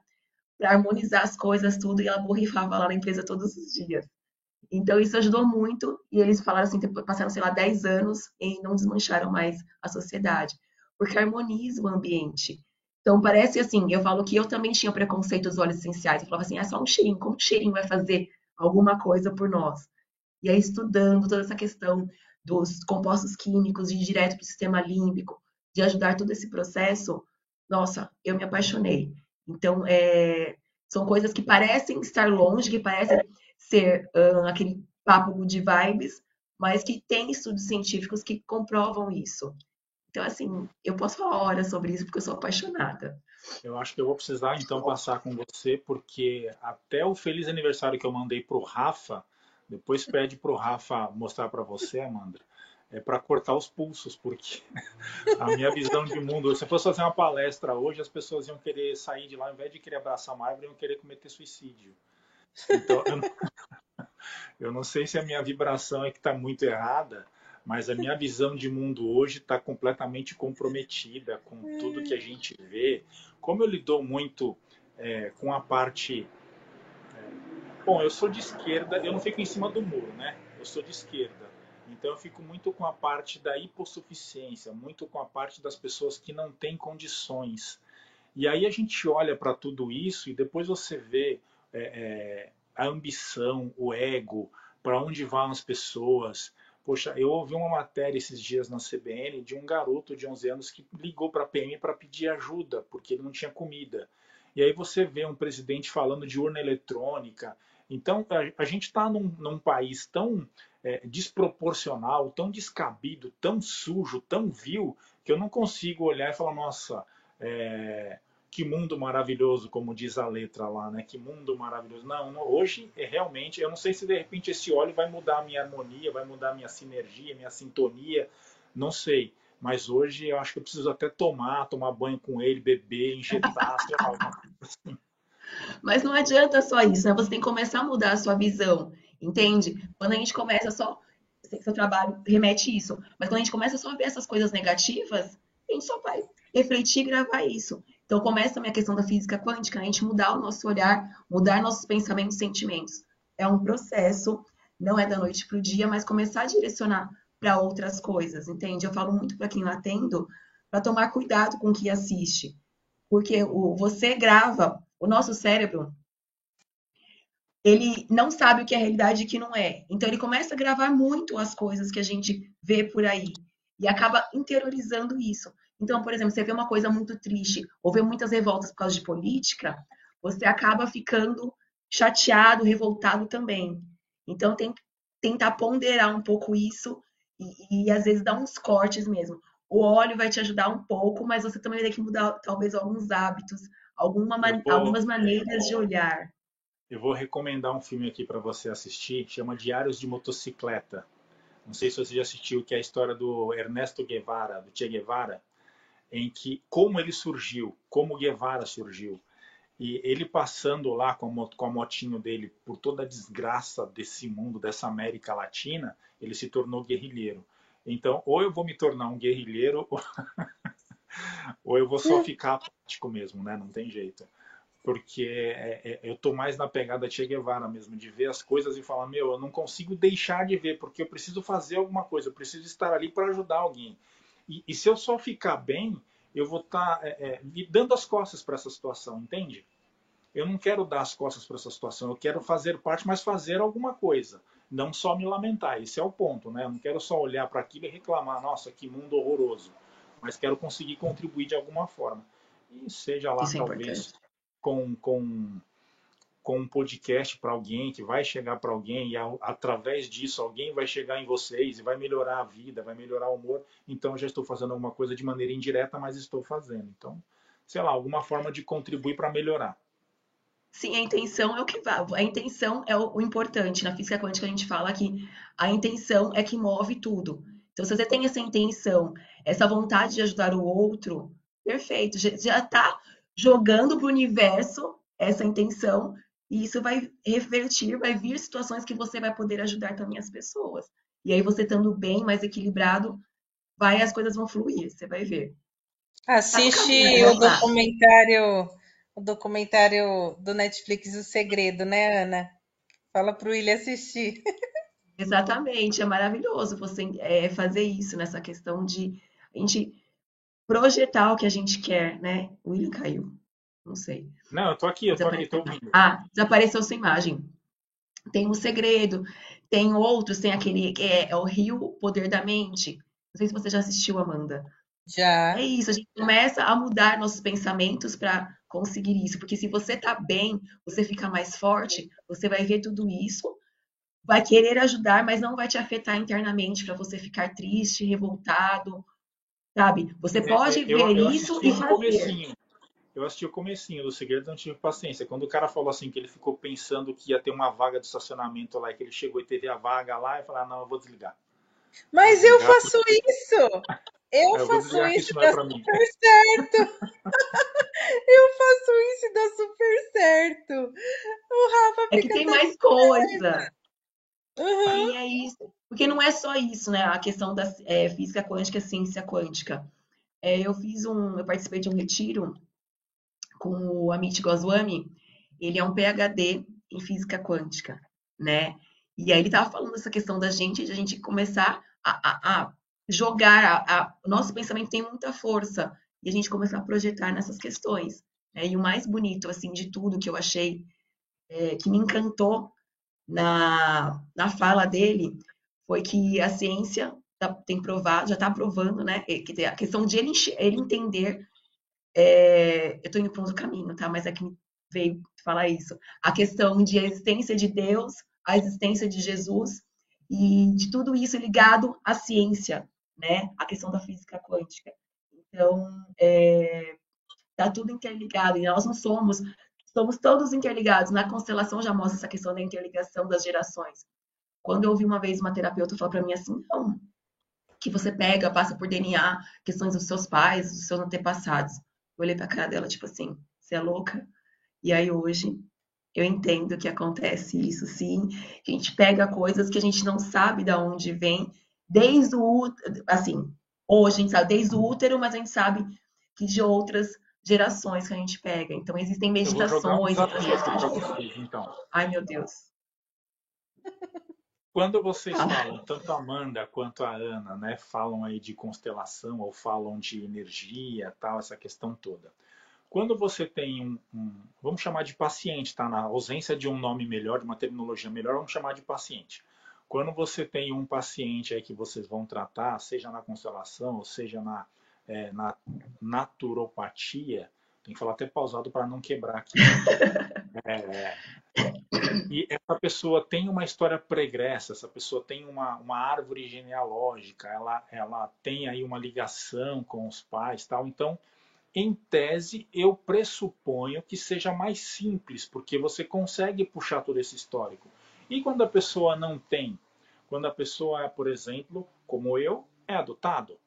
para harmonizar as coisas, tudo, e ela borrifava lá na empresa todos os dias. Então, isso ajudou muito, e eles falaram assim, passaram, sei lá, 10 anos e não desmancharam mais a sociedade, porque harmoniza o ambiente. Então, parece assim, eu falo que eu também tinha preconceito dos óleos essenciais, eu falava assim, é só um cheirinho, como o cheirinho vai fazer alguma coisa por nós? E aí, estudando toda essa questão dos compostos químicos, de ir direto para o sistema límbico, de ajudar todo esse processo, nossa, eu me apaixonei. Então, é, são coisas que parecem estar longe, que parecem ser uh, aquele papo de vibes, mas que tem estudos científicos que comprovam isso. Então, assim, eu posso falar horas sobre isso porque eu sou apaixonada. Eu acho que eu vou precisar então passar com você, porque até o feliz aniversário que eu mandei pro Rafa, depois pede pro Rafa mostrar para você, Amanda, é para cortar os pulsos, porque a minha visão de mundo, se eu fosse fazer uma palestra hoje, as pessoas iam querer sair de lá, ao invés de querer abraçar uma árvore, iam querer cometer suicídio. Então, eu não, eu não sei se a minha vibração é que está muito errada, mas a minha visão de mundo hoje está completamente comprometida com tudo que a gente vê. Como eu lido muito é, com a parte. Bom, eu sou de esquerda, eu não fico em cima do muro, né? Eu sou de esquerda. Então eu fico muito com a parte da hipossuficiência, muito com a parte das pessoas que não têm condições. E aí a gente olha para tudo isso e depois você vê é, é, a ambição, o ego, para onde vão as pessoas. Poxa, eu ouvi uma matéria esses dias na CBN de um garoto de 11 anos que ligou para a PM para pedir ajuda, porque ele não tinha comida. E aí você vê um presidente falando de urna eletrônica. Então, a, a gente está num, num, país tão é, desproporcional, tão descabido, tão sujo, tão vil, que eu não consigo olhar e falar, nossa, é, que mundo maravilhoso, como diz a letra lá, né? Que mundo maravilhoso. Não, não, hoje é realmente, eu não sei se de repente esse óleo vai mudar a minha harmonia, vai mudar a minha sinergia, minha sintonia, não sei. Mas hoje eu acho que eu preciso até tomar, tomar banho com ele, beber, injetar, sei lá, alguma coisa assim. Mas não adianta só isso, né? Você tem que começar a mudar a sua visão, entende? Quando a gente começa só, seu trabalho remete isso, mas quando a gente começa só a ver essas coisas negativas, a gente só vai refletir e gravar isso. Então começa a questão da física quântica, a gente mudar o nosso olhar, mudar nossos pensamentos e sentimentos. É um processo, não é da noite para o dia, mas começar a direcionar para outras coisas, entende? Eu falo muito para quem lá atendo, para tomar cuidado com o que assiste. Porque o, você grava, o nosso cérebro, ele não sabe o que é realidade e o que não é. Então ele começa a gravar muito as coisas que a gente vê por aí e acaba interiorizando isso. Então, por exemplo, você vê uma coisa muito triste ou vê muitas revoltas por causa de política, você acaba ficando chateado, revoltado também. Então, tem que tentar ponderar um pouco isso e, e às vezes dar uns cortes mesmo. O óleo vai te ajudar um pouco, mas você também vai ter que mudar talvez alguns hábitos, alguma man vou, algumas maneiras de olhar. Eu vou recomendar um filme aqui para você assistir, chama Diários de Motocicleta. Não sei se você já assistiu, que é a história do Ernesto Guevara, do Che Guevara em que como ele surgiu, como Guevara surgiu, e ele passando lá com a, com a motinho dele por toda a desgraça desse mundo, dessa América Latina, ele se tornou guerrilheiro. Então, ou eu vou me tornar um guerrilheiro, ou, ou eu vou só ficar apático mesmo, né? Não tem jeito. Porque é, é, eu tô mais na pegada Che Guevara mesmo, de ver as coisas e falar, meu, eu não consigo deixar de ver, porque eu preciso fazer alguma coisa, eu preciso estar ali para ajudar alguém. E, e, se eu só ficar bem, eu vou estar tá, é, é, dando as costas para essa situação, entende? Eu não quero dar as costas para essa situação, eu quero fazer parte, mas fazer alguma coisa. Não só me lamentar, esse é o ponto, né? Eu não quero só olhar para aquilo e reclamar, nossa, que mundo horroroso. Mas quero conseguir contribuir de alguma forma. E seja lá, Isso é talvez, é com, com com um podcast para alguém, que vai chegar para alguém e ao, através disso alguém vai chegar em vocês e vai melhorar a vida, vai melhorar o humor. Então eu já estou fazendo alguma coisa de maneira indireta, mas estou fazendo. Então, sei lá, alguma forma de contribuir para melhorar. Sim, a intenção é o que. A intenção é o importante. Na física quântica a gente fala que a intenção é que move tudo. Então, se você tem essa intenção, essa vontade de ajudar o outro, perfeito. Já está jogando para o universo essa intenção e isso vai revertir, vai vir situações que você vai poder ajudar também as pessoas. E aí você estando bem, mais equilibrado, vai as coisas vão fluir, você vai ver. Assiste tá o documentário, o documentário do Netflix O Segredo, né, Ana? Fala para o William assistir. Exatamente, é maravilhoso você é, fazer isso nessa questão de a gente projetar o que a gente quer, né? O William caiu. Não sei. Não, eu tô aqui, eu tô aqui, tô ouvindo. Ah, desapareceu sua imagem. Tem um segredo, tem outros, tem aquele que é, é o Rio Poder da Mente. Não sei se você já assistiu, Amanda. Já. É isso, a gente começa a mudar nossos pensamentos para conseguir isso, porque se você tá bem, você fica mais forte, você vai ver tudo isso, vai querer ajudar, mas não vai te afetar internamente para você ficar triste, revoltado sabe? Você pode É, eu, ver eu isso assisti e fazer. comecinho. Eu assisti o comecinho do Segredo, não tive paciência. Quando o cara falou assim que ele ficou pensando que ia ter uma vaga de estacionamento lá, e que ele chegou e teve a vaga lá, eu falei, ah, não, eu vou desligar. Mas eu desligar faço isso! Eu Eu faço isso isso e é dá super certo! Eu faço isso e dá super certo! O Rafa É que fica tem mais coisa. Uhum. Sim, é isso. Porque não é só isso, né? A questão da é, física quântica, ciência quântica. É, eu fiz um, eu participei de um retiro com o Amit Goswami. Ele é um PhD em física quântica, né? E aí ele estava falando dessa questão da gente, de a gente começar a, a- a jogar, a- a- nosso pensamento tem muita força e a gente começar a projetar nessas questões. né? E o mais bonito, assim, de tudo que eu achei, é, que me encantou na, na fala dele foi que a ciência tá- tem provado, já está provando, né? que A questão de ele, ele entender. é, eu estou indo para outro caminho, tá? Mas é que veio falar isso. A questão de a existência de Deus, a existência de Jesus e de tudo isso ligado à ciência, né? A questão da física quântica. Então, é, tá tudo interligado e nós não somos somos todos interligados. Na constelação já mostra essa questão da interligação das gerações. Quando eu ouvi uma vez uma terapeuta falar para mim assim, não, que você pega, passa por DNA, questões dos seus pais, dos seus antepassados. Eu olhei para a cara dela, tipo assim, você é louca? E aí hoje eu entendo que acontece isso sim. A gente pega coisas que a gente não sabe de onde vem, desde o assim, hoje a gente sabe desde o útero, mas a gente sabe que de outras gerações que a gente pega. Então existem Eu vou jogar um meditações, vocês, então. Ai, meu Deus. Quando vocês Fala. falam, tanto a Amanda quanto a Ana, né, falam aí de constelação ou falam de energia, tal, essa questão toda. Quando você tem um, um- vamos chamar de paciente, tá? Na ausência de um nome melhor, de uma terminologia melhor, vamos chamar de paciente. Quando você tem um paciente aí que vocês vão tratar, seja na constelação, ou seja na, é, na naturopatia, tem que falar até pausado para não quebrar aqui. É, e essa pessoa tem uma história pregressa, essa pessoa tem uma, uma árvore genealógica, ela, ela tem aí uma ligação com os pais tal. Então, em tese, eu pressuponho que seja mais simples, porque você consegue puxar todo esse histórico. E quando a pessoa não tem? Quando a pessoa é, por exemplo, como eu, é adotado.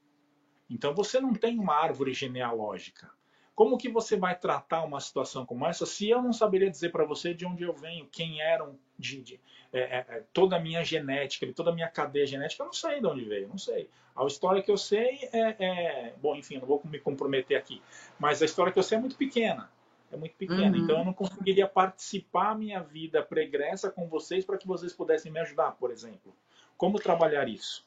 Então você não tem uma árvore genealógica. Como que você vai tratar uma situação como essa se eu não saberia dizer para você de onde eu venho, quem eram de, de- é, é, é, toda a minha genética, toda a minha cadeia genética, eu não sei de onde veio, não sei. A história que eu sei é, é- bom, enfim, eu não vou me comprometer aqui, mas a história que eu sei é muito pequena, é muito pequena. Uhum. Então eu não conseguiria participar minha vida pregressa com vocês para que vocês pudessem me ajudar, por exemplo. Como trabalhar isso?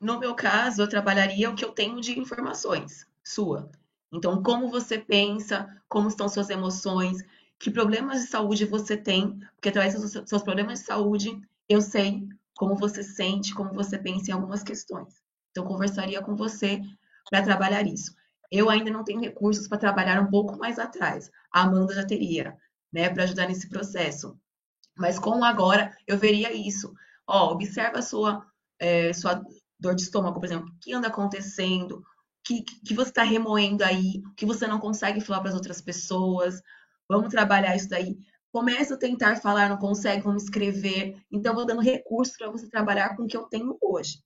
No meu caso, eu trabalharia o que eu tenho de informações sua. Então, como você pensa, como estão suas emoções, que problemas de saúde você tem, porque através dos seus- problemas de saúde, eu sei como você sente, como você pensa em algumas questões. Então, conversaria com você para trabalhar isso. Eu ainda não tenho recursos para trabalhar um pouco mais atrás. A Amanda já teria, né, para ajudar nesse processo. Mas com agora, eu veria isso. Ó, observa sua, eh, sua dor de estômago, por exemplo, o que anda acontecendo, o que, que você está remoendo aí, o que você não consegue falar para as outras pessoas. Vamos trabalhar isso daí. Começa a tentar falar, não consegue, vamos escrever. Então, vou dando recursos para você trabalhar com o que eu tenho hoje.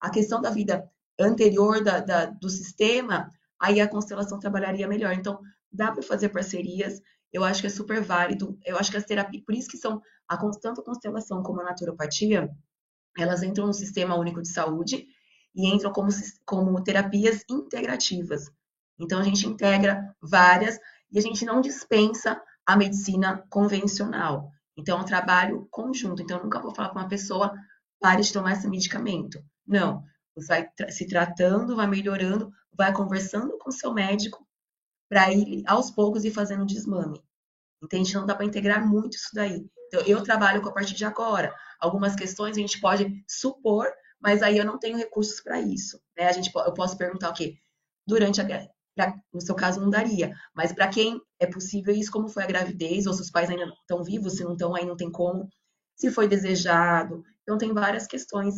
A questão da vida anterior da, da- do sistema, aí a constelação trabalharia melhor. Então, dá para fazer parcerias. Eu acho que é super válido. Eu acho que as terapias, por isso que são a, tanto a constelação como a naturopatia, elas entram no Sistema Único de Saúde e entram como, como terapias integrativas. Então, a gente integra várias e a gente não dispensa a medicina convencional. Então, é um trabalho conjunto. Então, eu nunca vou falar para uma pessoa, pare de tomar esse medicamento. Não. Você vai se tratando, vai melhorando, vai conversando com seu médico para ir aos poucos e fazendo desmame. Entende? Não dá para integrar muito isso daí. Então, eu trabalho com a partir de agora. Algumas questões a gente pode supor, mas aí eu não tenho recursos para isso. Né? A gente, eu posso perguntar o quê? Durante a no seu caso não daria, mas para quem é possível isso, como foi a gravidez, ou se os pais ainda estão vivos, se não estão, aí não tem como, se foi desejado. Então tem várias questões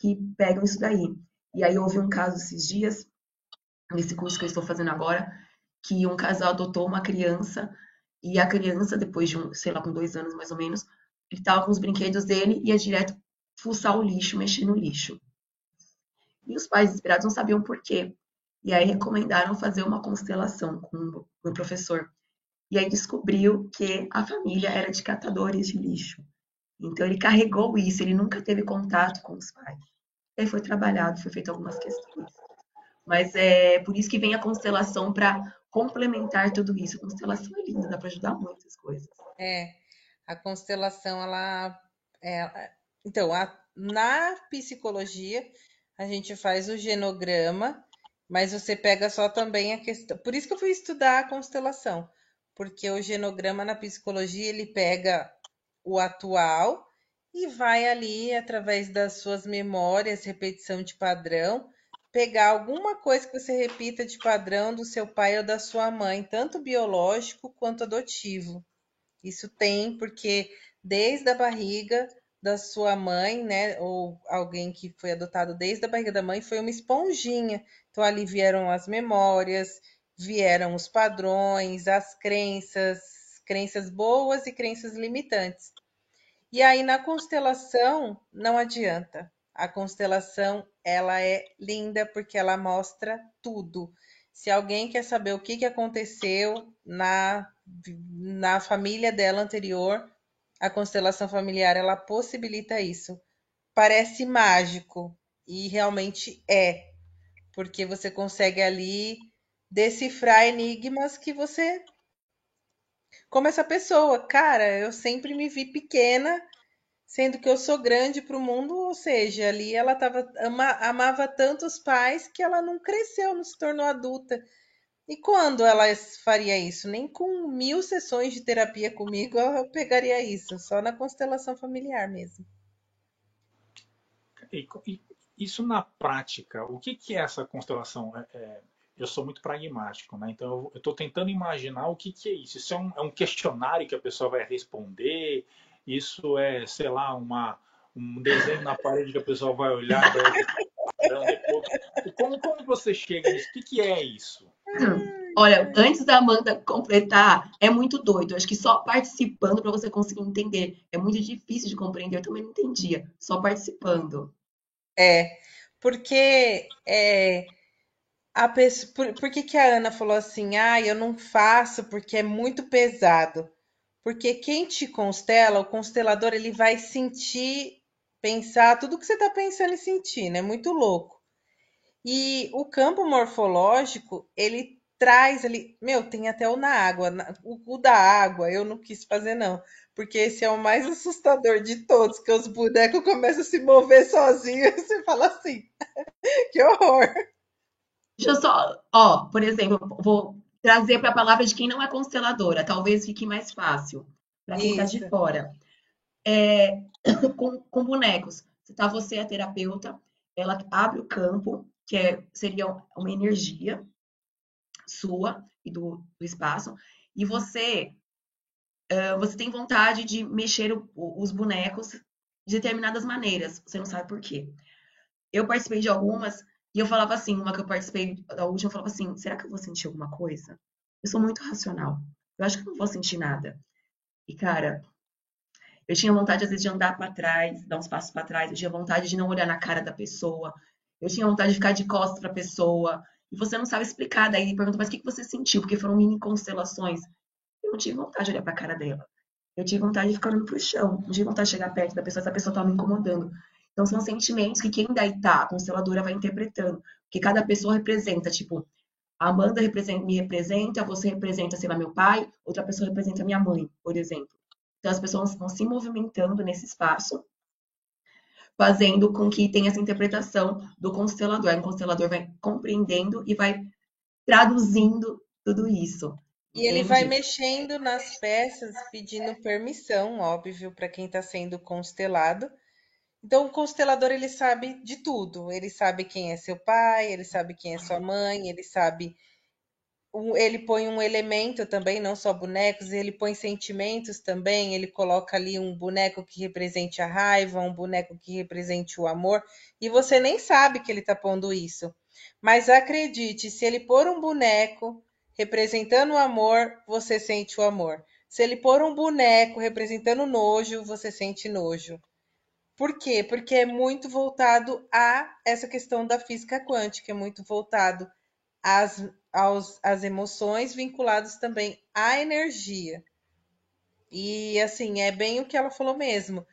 que pegam isso daí. E aí houve um caso esses dias nesse curso que eu estou fazendo agora, que um casal adotou uma criança e a criança, depois de um, sei lá, com dois anos mais ou menos, ele estava com os brinquedos dele e ia direto fuçar o lixo, mexer no lixo. E os pais desesperados não sabiam por quê. E aí recomendaram fazer uma constelação com o professor. E aí descobriu que a família era de catadores de lixo. Então ele carregou isso, ele nunca teve contato com os pais. E aí foi trabalhado, foi feito algumas questões. Mas é por isso que vem a constelação para complementar tudo isso. A constelação é linda, dá para ajudar muitas coisas. É, a constelação, ela. É, então, a, na psicologia, a gente faz o genograma, mas você pega só também a questão. Por isso que eu fui estudar a constelação, porque o genograma na psicologia ele pega o atual e vai ali, através das suas memórias, repetição de padrão, pegar alguma coisa que você repita de padrão do seu pai ou da sua mãe, tanto biológico quanto adotivo. Isso tem, porque desde a barriga da sua mãe, né, ou alguém que foi adotado desde a barriga da mãe, foi uma esponjinha. Então ali vieram as memórias, vieram os padrões, as crenças, crenças boas e crenças limitantes. E aí na constelação não adianta. A constelação ela é linda porque ela mostra tudo. Se alguém quer saber o que, que aconteceu na, na família dela anterior, a constelação familiar ela possibilita isso. Parece mágico e realmente é, porque você consegue ali decifrar enigmas que você como essa pessoa, cara, eu sempre me vi pequena, sendo que eu sou grande para o mundo, ou seja, ali ela tava, ama, amava tanto os pais que ela não cresceu, não se tornou adulta. E quando ela faria isso? Nem com mil sessões de terapia comigo eu pegaria isso, só na constelação familiar mesmo. E, e, isso na prática, o que, que é essa constelação? É, é eu sou muito pragmático, né? Então eu estou tentando imaginar o que, que é isso. Isso é um, é um, questionário que a pessoa vai responder. Isso é, sei lá, uma, um desenho na parede que a pessoa vai olhar depois. Como, como você chega nisso? O que, que é isso? Olha, antes da Amanda completar, é muito doido. Acho que só participando para você conseguir entender. É muito difícil de compreender. Eu também não entendia. Só participando. É, porque é, a pessoa, por, por que, que a Ana falou assim? Ah, eu não faço porque é muito pesado. Porque quem te constela, o constelador, ele vai sentir, pensar tudo que você está pensando e sentir, né? Muito louco. E o campo morfológico, ele traz ali. Meu, tem até o na água. O, o da água eu não quis fazer, não. Porque esse é o mais assustador de todos, que os bonecos começam a se mover sozinhos. Você fala assim, que horror. Deixa eu só, ó, por exemplo, vou trazer para a palavra de quem não é consteladora, talvez fique mais fácil para quem está de fora. É, com, com, bonecos, tá você a terapeuta, ela abre o campo, que é, seria uma energia sua e do, do espaço, e você uh, você tem vontade de mexer o, os bonecos de determinadas maneiras, você não sabe por quê. Eu participei de algumas e eu falava assim, uma que eu participei, a última, eu falava assim, será que eu vou sentir alguma coisa? Eu sou muito racional. Eu acho que eu não vou sentir nada. E, cara, eu tinha vontade, às vezes, de andar para trás, dar uns passos para trás. Eu tinha vontade de não olhar na cara da pessoa. Eu tinha vontade de ficar de costas para a pessoa. E você não sabe explicar. Daí pergunta, mas o que você sentiu? Porque foram mini constelações. Eu não tive vontade de olhar para a cara dela. Eu tive vontade de ficar olhando pro chão. Não tive vontade de chegar perto da pessoa, essa pessoa estava me incomodando. Então, são sentimentos que quem daí tá, a consteladora vai interpretando. Que cada pessoa representa, tipo, a Amanda representa, me representa, você representa, sei lá, meu pai, outra pessoa representa minha mãe, por exemplo. Então, as pessoas vão se movimentando nesse espaço, fazendo com que tenha essa interpretação do constelador. O constelador vai compreendendo e vai traduzindo tudo isso. E ele vai mexendo nas peças, pedindo permissão, óbvio, para quem está sendo constelado então, o constelador ele sabe de tudo. Ele sabe quem é seu pai, ele sabe quem é sua mãe, ele sabe. Ele põe um elemento também, não só bonecos, ele põe sentimentos também. Ele coloca ali um boneco que represente a raiva, um boneco que represente o amor, e você nem sabe que ele está pondo isso. Mas acredite, se ele pôr um boneco representando o amor, você sente o amor. Se ele pôr um boneco representando nojo, você sente nojo. Por quê? Porque é muito voltado a essa questão da física quântica, é muito voltado às, aos, às emoções vinculadas também à energia. E assim, é bem o que ela falou mesmo.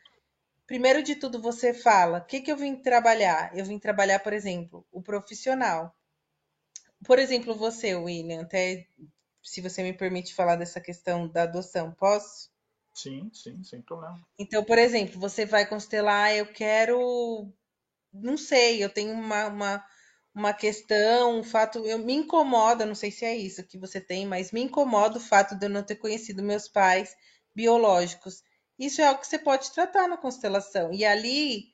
Primeiro de tudo, você fala: o que, que eu vim trabalhar? Eu vim trabalhar, por exemplo, o profissional. Por exemplo, você, William, até se você me permite falar dessa questão da adoção, posso? Sim, sim, sem problema. Então, por exemplo, você vai constelar, eu quero. Não sei, eu tenho uma, uma, uma questão, um fato. Eu, me incomoda, não sei se é isso que você tem, mas me incomoda o fato de eu não ter conhecido meus pais biológicos. Isso é algo que você pode tratar na constelação. E ali,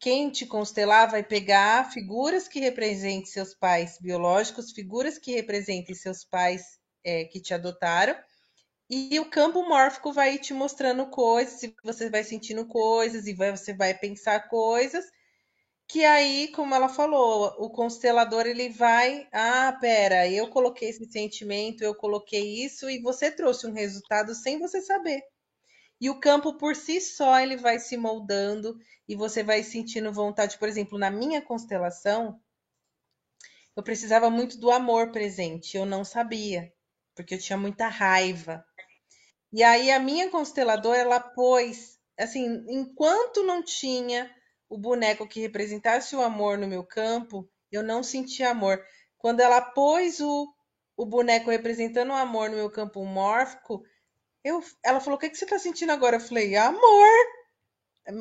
quem te constelar vai pegar figuras que representem seus pais biológicos, figuras que representem seus pais é, que te adotaram e o campo mórfico vai te mostrando coisas, e você vai sentindo coisas, e vai, você vai pensar coisas, que aí, como ela falou, o constelador ele vai, ah, pera, eu coloquei esse sentimento, eu coloquei isso, e você trouxe um resultado sem você saber. E o campo por si só ele vai se moldando e você vai sentindo vontade. Por exemplo, na minha constelação, eu precisava muito do amor presente, eu não sabia, porque eu tinha muita raiva. E aí a minha consteladora, ela pôs, assim, enquanto não tinha o boneco que representasse o amor no meu campo, eu não sentia amor. Quando ela pôs o, o boneco representando o amor no meu campo mórfico, eu, ela falou: O que, que você está sentindo agora? Eu falei: Amor.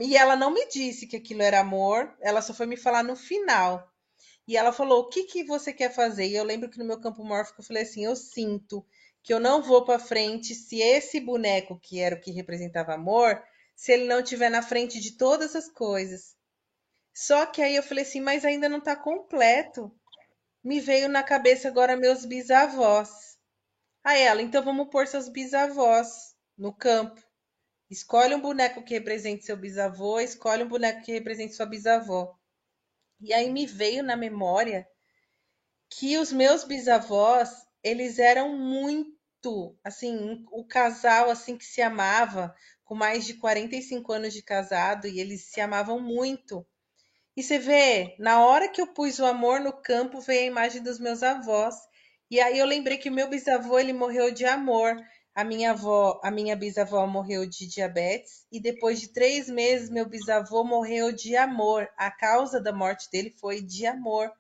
E ela não me disse que aquilo era amor, ela só foi me falar no final. E ela falou: O que, que você quer fazer? E eu lembro que no meu campo mórfico eu falei assim: Eu sinto que eu não vou para frente se esse boneco, que era o que representava amor, se ele não estiver na frente de todas as coisas. Só que aí eu falei assim, mas ainda não está completo. Me veio na cabeça agora meus bisavós. Aí ela, então vamos pôr seus bisavós no campo. Escolhe um boneco que represente seu bisavô, escolhe um boneco que represente sua bisavó. E aí me veio na memória que os meus bisavós, eles eram muito muito, assim, o casal assim que se amava, com mais de 45 anos de casado, e eles se amavam muito. E você vê, na hora que eu pus o amor no campo, veio a imagem dos meus avós. E aí eu lembrei que o meu bisavô, ele morreu de amor. A minha avó, a minha bisavó morreu de diabetes e depois de três meses meu bisavô morreu de amor. A causa da morte dele foi de amor.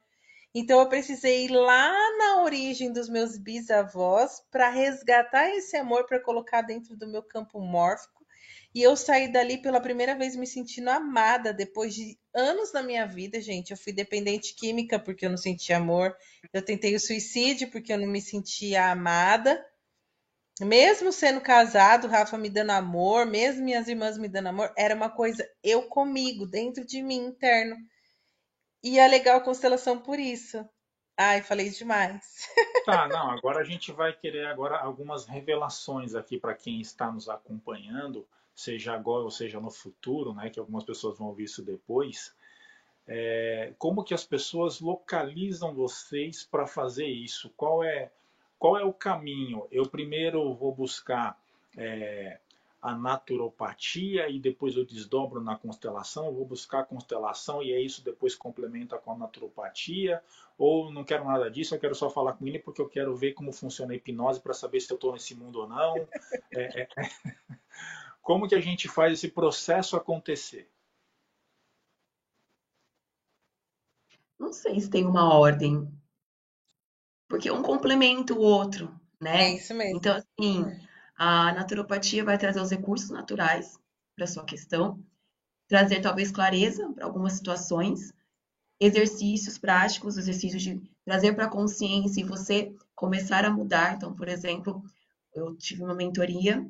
Então eu precisei ir lá na origem dos meus bisavós para resgatar esse amor para colocar dentro do meu campo mórfico. E eu saí dali pela primeira vez me sentindo amada depois de anos na minha vida, gente. Eu fui dependente química porque eu não sentia amor. Eu tentei o suicídio porque eu não me sentia amada. Mesmo sendo casado, Rafa me dando amor, mesmo minhas irmãs me dando amor, era uma coisa eu comigo, dentro de mim, interno. E é legal a constelação por isso. Ai, falei demais. Tá, não, agora a gente vai querer agora algumas revelações aqui para quem está nos acompanhando, seja agora ou seja no futuro, né, que algumas pessoas vão ouvir isso depois. É, como que as pessoas localizam vocês para fazer isso? Qual é, qual é o caminho? Eu primeiro vou buscar é, a naturopatia e depois eu desdobro na constelação, eu vou buscar a constelação e é isso depois complementa com a naturopatia, ou não quero nada disso, eu quero só falar com ele porque eu quero ver como funciona a hipnose para saber se eu estou nesse mundo ou não. É, é, é. Como que a gente faz esse processo acontecer? Não sei se tem uma ordem, porque um complementa o outro, né? É isso mesmo. Então, assim, a naturopatia vai trazer os recursos naturais para sua questão, trazer talvez clareza para algumas situações, exercícios práticos, exercícios de trazer para a consciência e você começar a mudar. Então, por exemplo, eu tive uma mentoria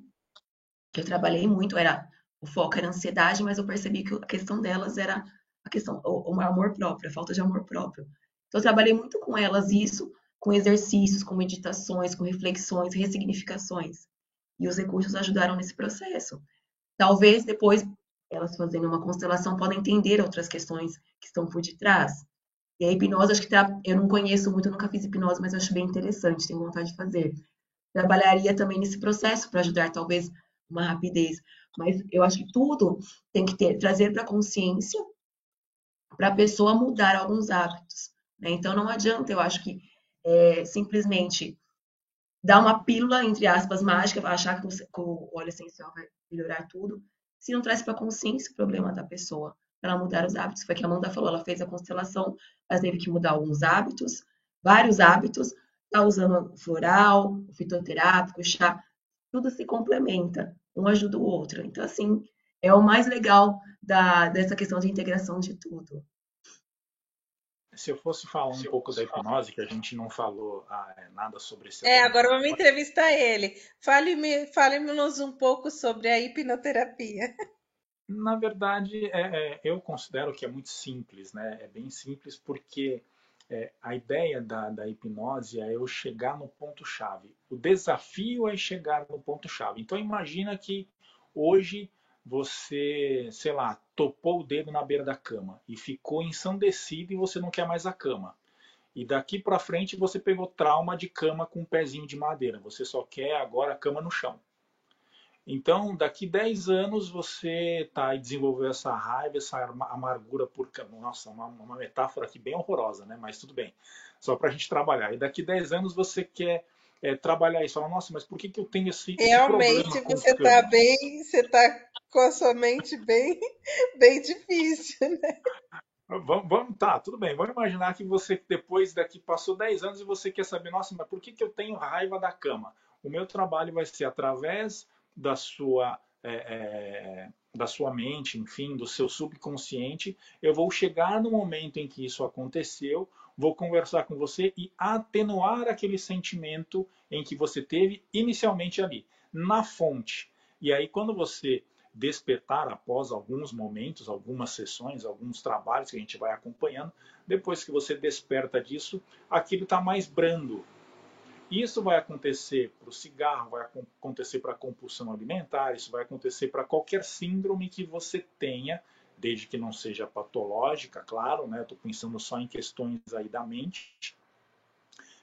que eu trabalhei muito, era o foco era ansiedade, mas eu percebi que a questão delas era a questão o, o amor próprio, a falta de amor próprio. Então, eu trabalhei muito com elas isso, com exercícios, com meditações, com reflexões, ressignificações. E os recursos ajudaram nesse processo. Talvez depois elas fazendo uma constelação podem entender outras questões que estão por detrás. E a hipnose, acho que tá, eu não conheço muito, nunca fiz hipnose, mas acho bem interessante, tenho vontade de fazer. Trabalharia também nesse processo para ajudar, talvez, uma rapidez. Mas eu acho que tudo tem que ter, trazer para a consciência para a pessoa mudar alguns hábitos. Né? Então não adianta, eu acho que é, simplesmente dar uma pílula, entre aspas, mágica, achar que o óleo essencial vai melhorar tudo, se não traz para a consciência o problema da pessoa, para ela mudar os hábitos. Foi o que a Amanda falou, ela fez a constelação, mas teve que mudar alguns hábitos, vários hábitos, tá usando floral, fitoterápico, chá, tudo se complementa, um ajuda o outro. Então, assim, é o mais legal da, dessa questão de integração de tudo. Se eu fosse falar um pouco da hipnose, que a gente não falou ah, é, nada sobre esse É, agora vamos entrevistar ele. Fale-nos fale um pouco sobre a hipnoterapia. Na verdade, é, é, eu considero que é muito simples, né? É bem simples porque é, a ideia da, da hipnose é eu chegar no ponto-chave. O desafio é chegar no ponto-chave. Então, imagina que hoje você, sei lá, topou o dedo na beira da cama e ficou ensandecido e você não quer mais a cama. E daqui para frente você pegou trauma de cama com um pezinho de madeira. Você só quer agora a cama no chão. Então, daqui 10 anos você tá desenvolveu essa raiva, essa amargura por cama. Nossa, uma, uma metáfora aqui bem horrorosa, né? Mas tudo bem. Só para a gente trabalhar. E daqui 10 anos você quer é, trabalhar isso. Fala, nossa, mas por que, que eu tenho esse, Realmente, esse você está bem, você está com a sua mente bem, bem difícil, né? Vamos, vamos, tá, tudo bem. Vamos imaginar que você depois daqui passou 10 anos e você quer saber, nossa, mas por que, que eu tenho raiva da cama? O meu trabalho vai ser através da sua é, é, da sua mente, enfim, do seu subconsciente, eu vou chegar no momento em que isso aconteceu, vou conversar com você e atenuar aquele sentimento em que você teve inicialmente ali, na fonte. E aí, quando você despertar após alguns momentos, algumas sessões, alguns trabalhos que a gente vai acompanhando, depois que você desperta disso, aquilo está mais brando. Isso vai acontecer para o cigarro, vai acontecer para a compulsão alimentar, isso vai acontecer para qualquer síndrome que você tenha, desde que não seja patológica, claro, né? Estou pensando só em questões aí da mente,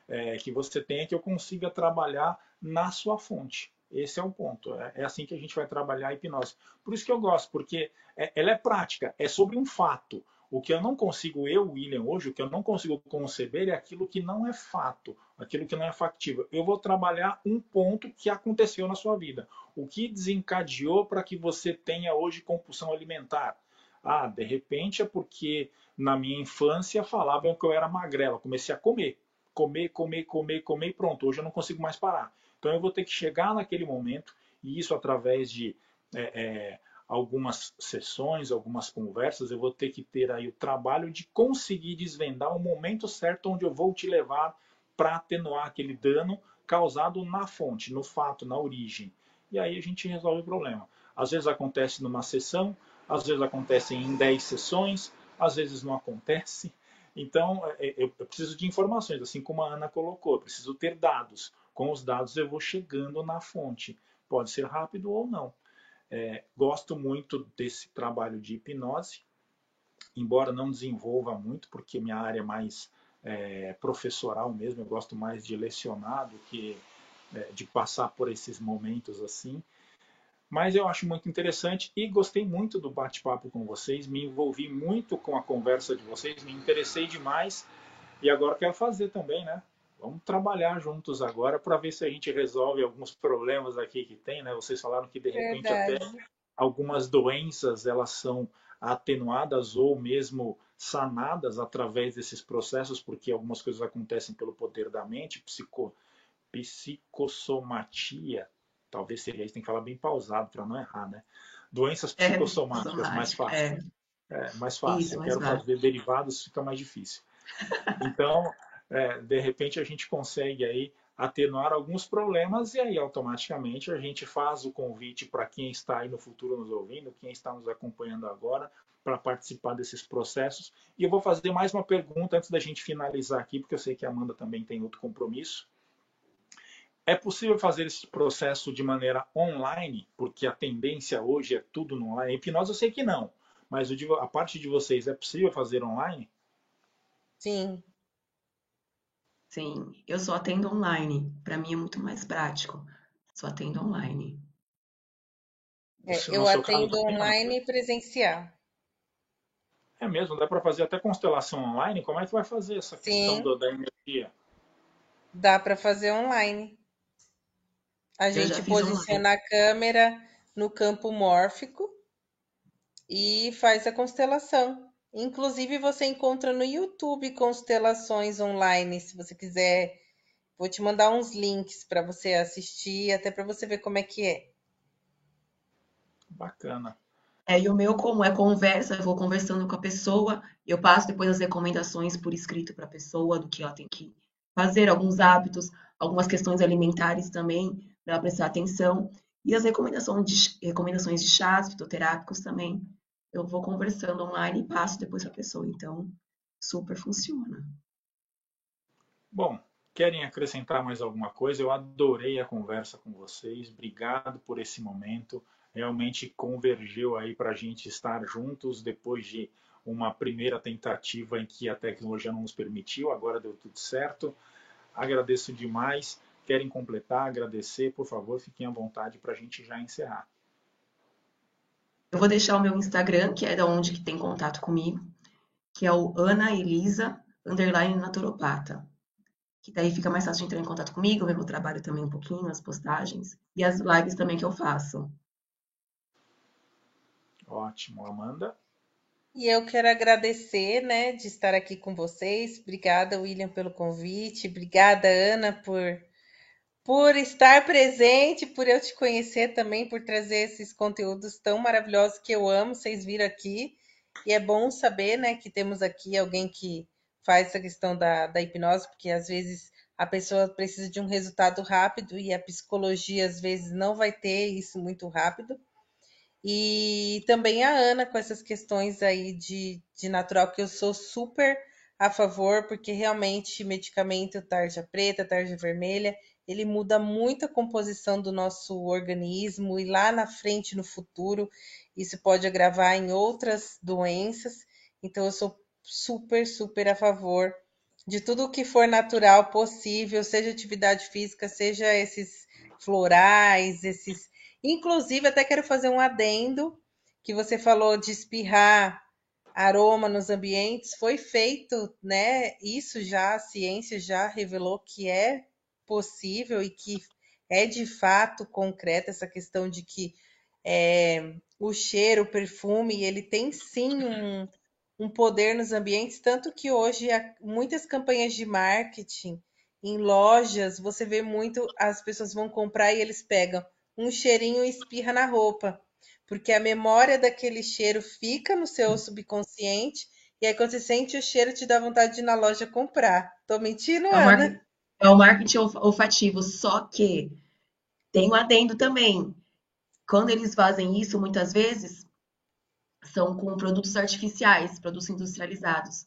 é, que você tenha que eu consiga trabalhar na sua fonte. Esse é o ponto. É, é, assim que a gente vai trabalhar a hipnose. Por isso que eu gosto, porque é, ela é prática, é sobre um fato. O que eu não consigo, eu, William, hoje, o que eu não consigo conceber é aquilo que não é fato, aquilo que não é factível. Eu vou trabalhar um ponto que aconteceu na sua vida. O que desencadeou para que você tenha hoje compulsão alimentar? Ah, de repente é porque na minha infância falavam que eu era magrela. Comecei a comer, comer, comer, comer, comer e pronto. Hoje eu não consigo mais parar. Então eu vou ter que chegar naquele momento, e isso através de é, é, algumas sessões, algumas conversas, eu vou ter que ter aí o trabalho de conseguir desvendar o momento certo onde eu vou te levar para atenuar aquele dano causado na fonte, no fato, na origem. E aí a gente resolve o problema. Às vezes acontece numa sessão, às vezes acontece em 10 sessões, às vezes não acontece. Então, é, é, eu preciso de informações, assim como a Ana colocou, eu preciso ter dados. Com os dados eu vou chegando na fonte. Pode ser rápido ou não. É, gosto muito desse trabalho de hipnose, embora não desenvolva muito, porque minha área é mais é, professoral mesmo, eu gosto mais de lecionar do que é, de passar por esses momentos assim. Mas eu acho muito interessante e gostei muito do bate-papo com vocês, me envolvi muito com a conversa de vocês, me interessei demais e agora quero fazer também, né? Vamos trabalhar juntos agora para ver se a gente resolve alguns problemas aqui que tem, né? Vocês falaram que de repente Verdade. até algumas doenças elas são atenuadas ou mesmo sanadas através desses processos, porque algumas coisas acontecem pelo poder da mente, psico, psicossomatia, talvez seria isso, tem que falar bem pausado para não errar, né? Doenças psicossomáticas, é, mais fácil. É. é mais fácil. Isso, Eu quero fazer derivados, fica mais difícil. Então, é, de repente a gente consegue aí atenuar alguns problemas e aí automaticamente a gente faz o convite para quem está aí no futuro nos ouvindo, quem está nos acompanhando agora, para participar desses processos. E eu vou fazer mais uma pergunta antes da gente finalizar aqui, porque eu sei que a Amanda também tem outro compromisso. É possível fazer esse processo de maneira online, porque a tendência hoje é tudo no online. Hipnose eu sei que não, mas a parte de vocês é possível fazer online? Sim. Sim, eu só atendo online. Para mim é muito mais prático. Só atendo online. É, no eu seu caso, atendo online e presencial. É mesmo, dá para fazer até constelação online? Como é que vai fazer essa questão Sim. do- da energia? Dá para fazer online. A Eu já gente fiz posiciona a câmera no campo mórfico e faz a constelação. Inclusive, você encontra no YouTube constelações online, se você quiser. Vou te mandar uns links para você assistir, até para você ver como é que é. Bacana. É, e o meu, como é conversa, eu vou conversando com a pessoa, eu passo depois as recomendações por escrito para a pessoa do que ela tem que fazer, alguns hábitos, algumas questões alimentares também, para ela prestar atenção, e as recomendações de, recomendações de chás fitoterápicos também, eu vou conversando online e passo depois para a pessoa, então super funciona. Bom, querem acrescentar mais alguma coisa? Eu adorei a conversa com vocês. Obrigado por esse momento. Realmente convergeu aí para a gente estar juntos depois de uma primeira tentativa em que a tecnologia não nos permitiu. Agora deu tudo certo. Agradeço demais. Querem completar, agradecer? Por favor, fiquem à vontade para a gente já encerrar. Eu vou deixar o meu Instagram, que é da onde que tem contato comigo, que é o Ana Elisa underline naturopata. Que daí fica mais fácil de entrar em contato comigo, ver meu trabalho também um pouquinho, as postagens e as lives também que eu faço. Ótimo, Amanda. E eu quero agradecer, né, de estar aqui com vocês. Obrigada, William, pelo convite. Obrigada, Ana, por por estar presente, por eu te conhecer também, por trazer esses conteúdos tão maravilhosos que eu amo, vocês viram aqui. E é bom saber, né, que temos aqui alguém que faz essa questão da, da hipnose, porque às vezes a pessoa precisa de um resultado rápido e a psicologia às vezes não vai ter isso muito rápido. E também a Ana com essas questões aí de, de natural, que eu sou super a favor, porque realmente medicamento tarja preta, tarja vermelha, ele muda muito a composição do nosso organismo e lá na frente, no futuro, isso pode agravar em outras doenças. Então, eu sou super, super a favor de tudo que for natural possível, seja atividade física, seja esses florais, esses. Inclusive, até quero fazer um adendo que você falou de espirrar aroma nos ambientes, foi feito, né? Isso já a ciência já revelou que é possível e que é de fato concreta essa questão de que é, o cheiro, o perfume, ele tem sim um, um poder nos ambientes, tanto que hoje há muitas campanhas de marketing em lojas, você vê muito, as pessoas vão comprar e eles pegam um cheirinho e espirra na roupa, porque a memória daquele cheiro fica no seu subconsciente e aí quando você sente o cheiro te dá vontade de ir na loja comprar. Tô mentindo, É Ana? É o marketing olfativo, só que tem um adendo também. Quando eles fazem isso, muitas vezes, são com produtos artificiais, produtos industrializados.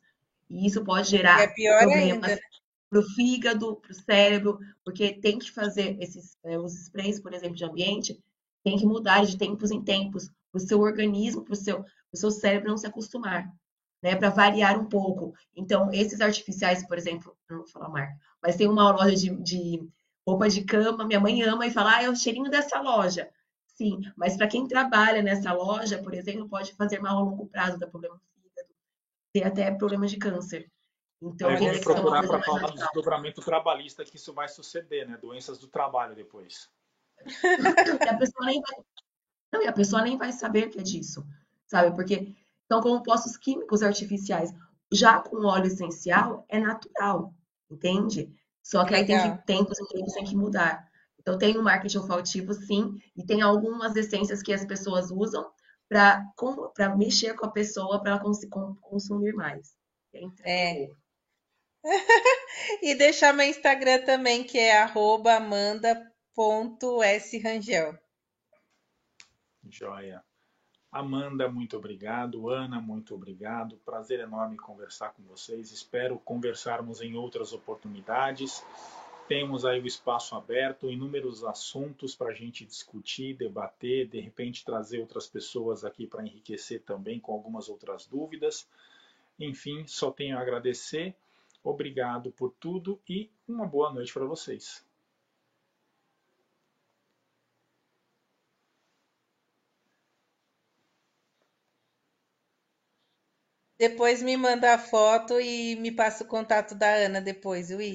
E isso pode gerar é problemas ainda. para o fígado, para o cérebro, porque tem que fazer esses é, os sprays, por exemplo, de ambiente, tem que mudar de tempos em tempos para o seu organismo, para o seu, pro seu cérebro não se acostumar, né? Para variar um pouco. Então, esses artificiais, por exemplo, não vou falar marca, mas tem uma loja de, de roupa de cama, minha mãe ama e fala, ah, é o cheirinho dessa loja. Sim, mas para quem trabalha nessa loja, por exemplo, pode fazer mal a longo prazo, dar problema no fígado, ter até problema de câncer. Então, Aí vamos procurar para falar do desdobramento trabalhista que isso vai suceder, né? Doenças do trabalho depois. E a pessoa nem vai, não, e a pessoa nem vai saber que é disso, sabe? Porque são compostos químicos artificiais. Já com óleo essencial é natural, entende? Só que aí tem que tempos em tempos tem que mudar. Então tem um marketing olfativo, sim, e tem algumas essências que as pessoas usam para para mexer com a pessoa para ela cons con- consumir mais. É. olho. E deixar meu Instagram também, que é arroba amanda.srangel. Joia. Amanda, muito obrigado. Ana, muito obrigado. Prazer enorme conversar com vocês. Espero conversarmos em outras oportunidades. Temos aí o espaço aberto, inúmeros assuntos para a gente discutir, debater, de repente trazer outras pessoas aqui para enriquecer também com algumas outras dúvidas. Enfim, só tenho a agradecer Obrigado por tudo e uma boa noite para vocês. Depois me manda a foto e me passa o contato da Ana depois, Will.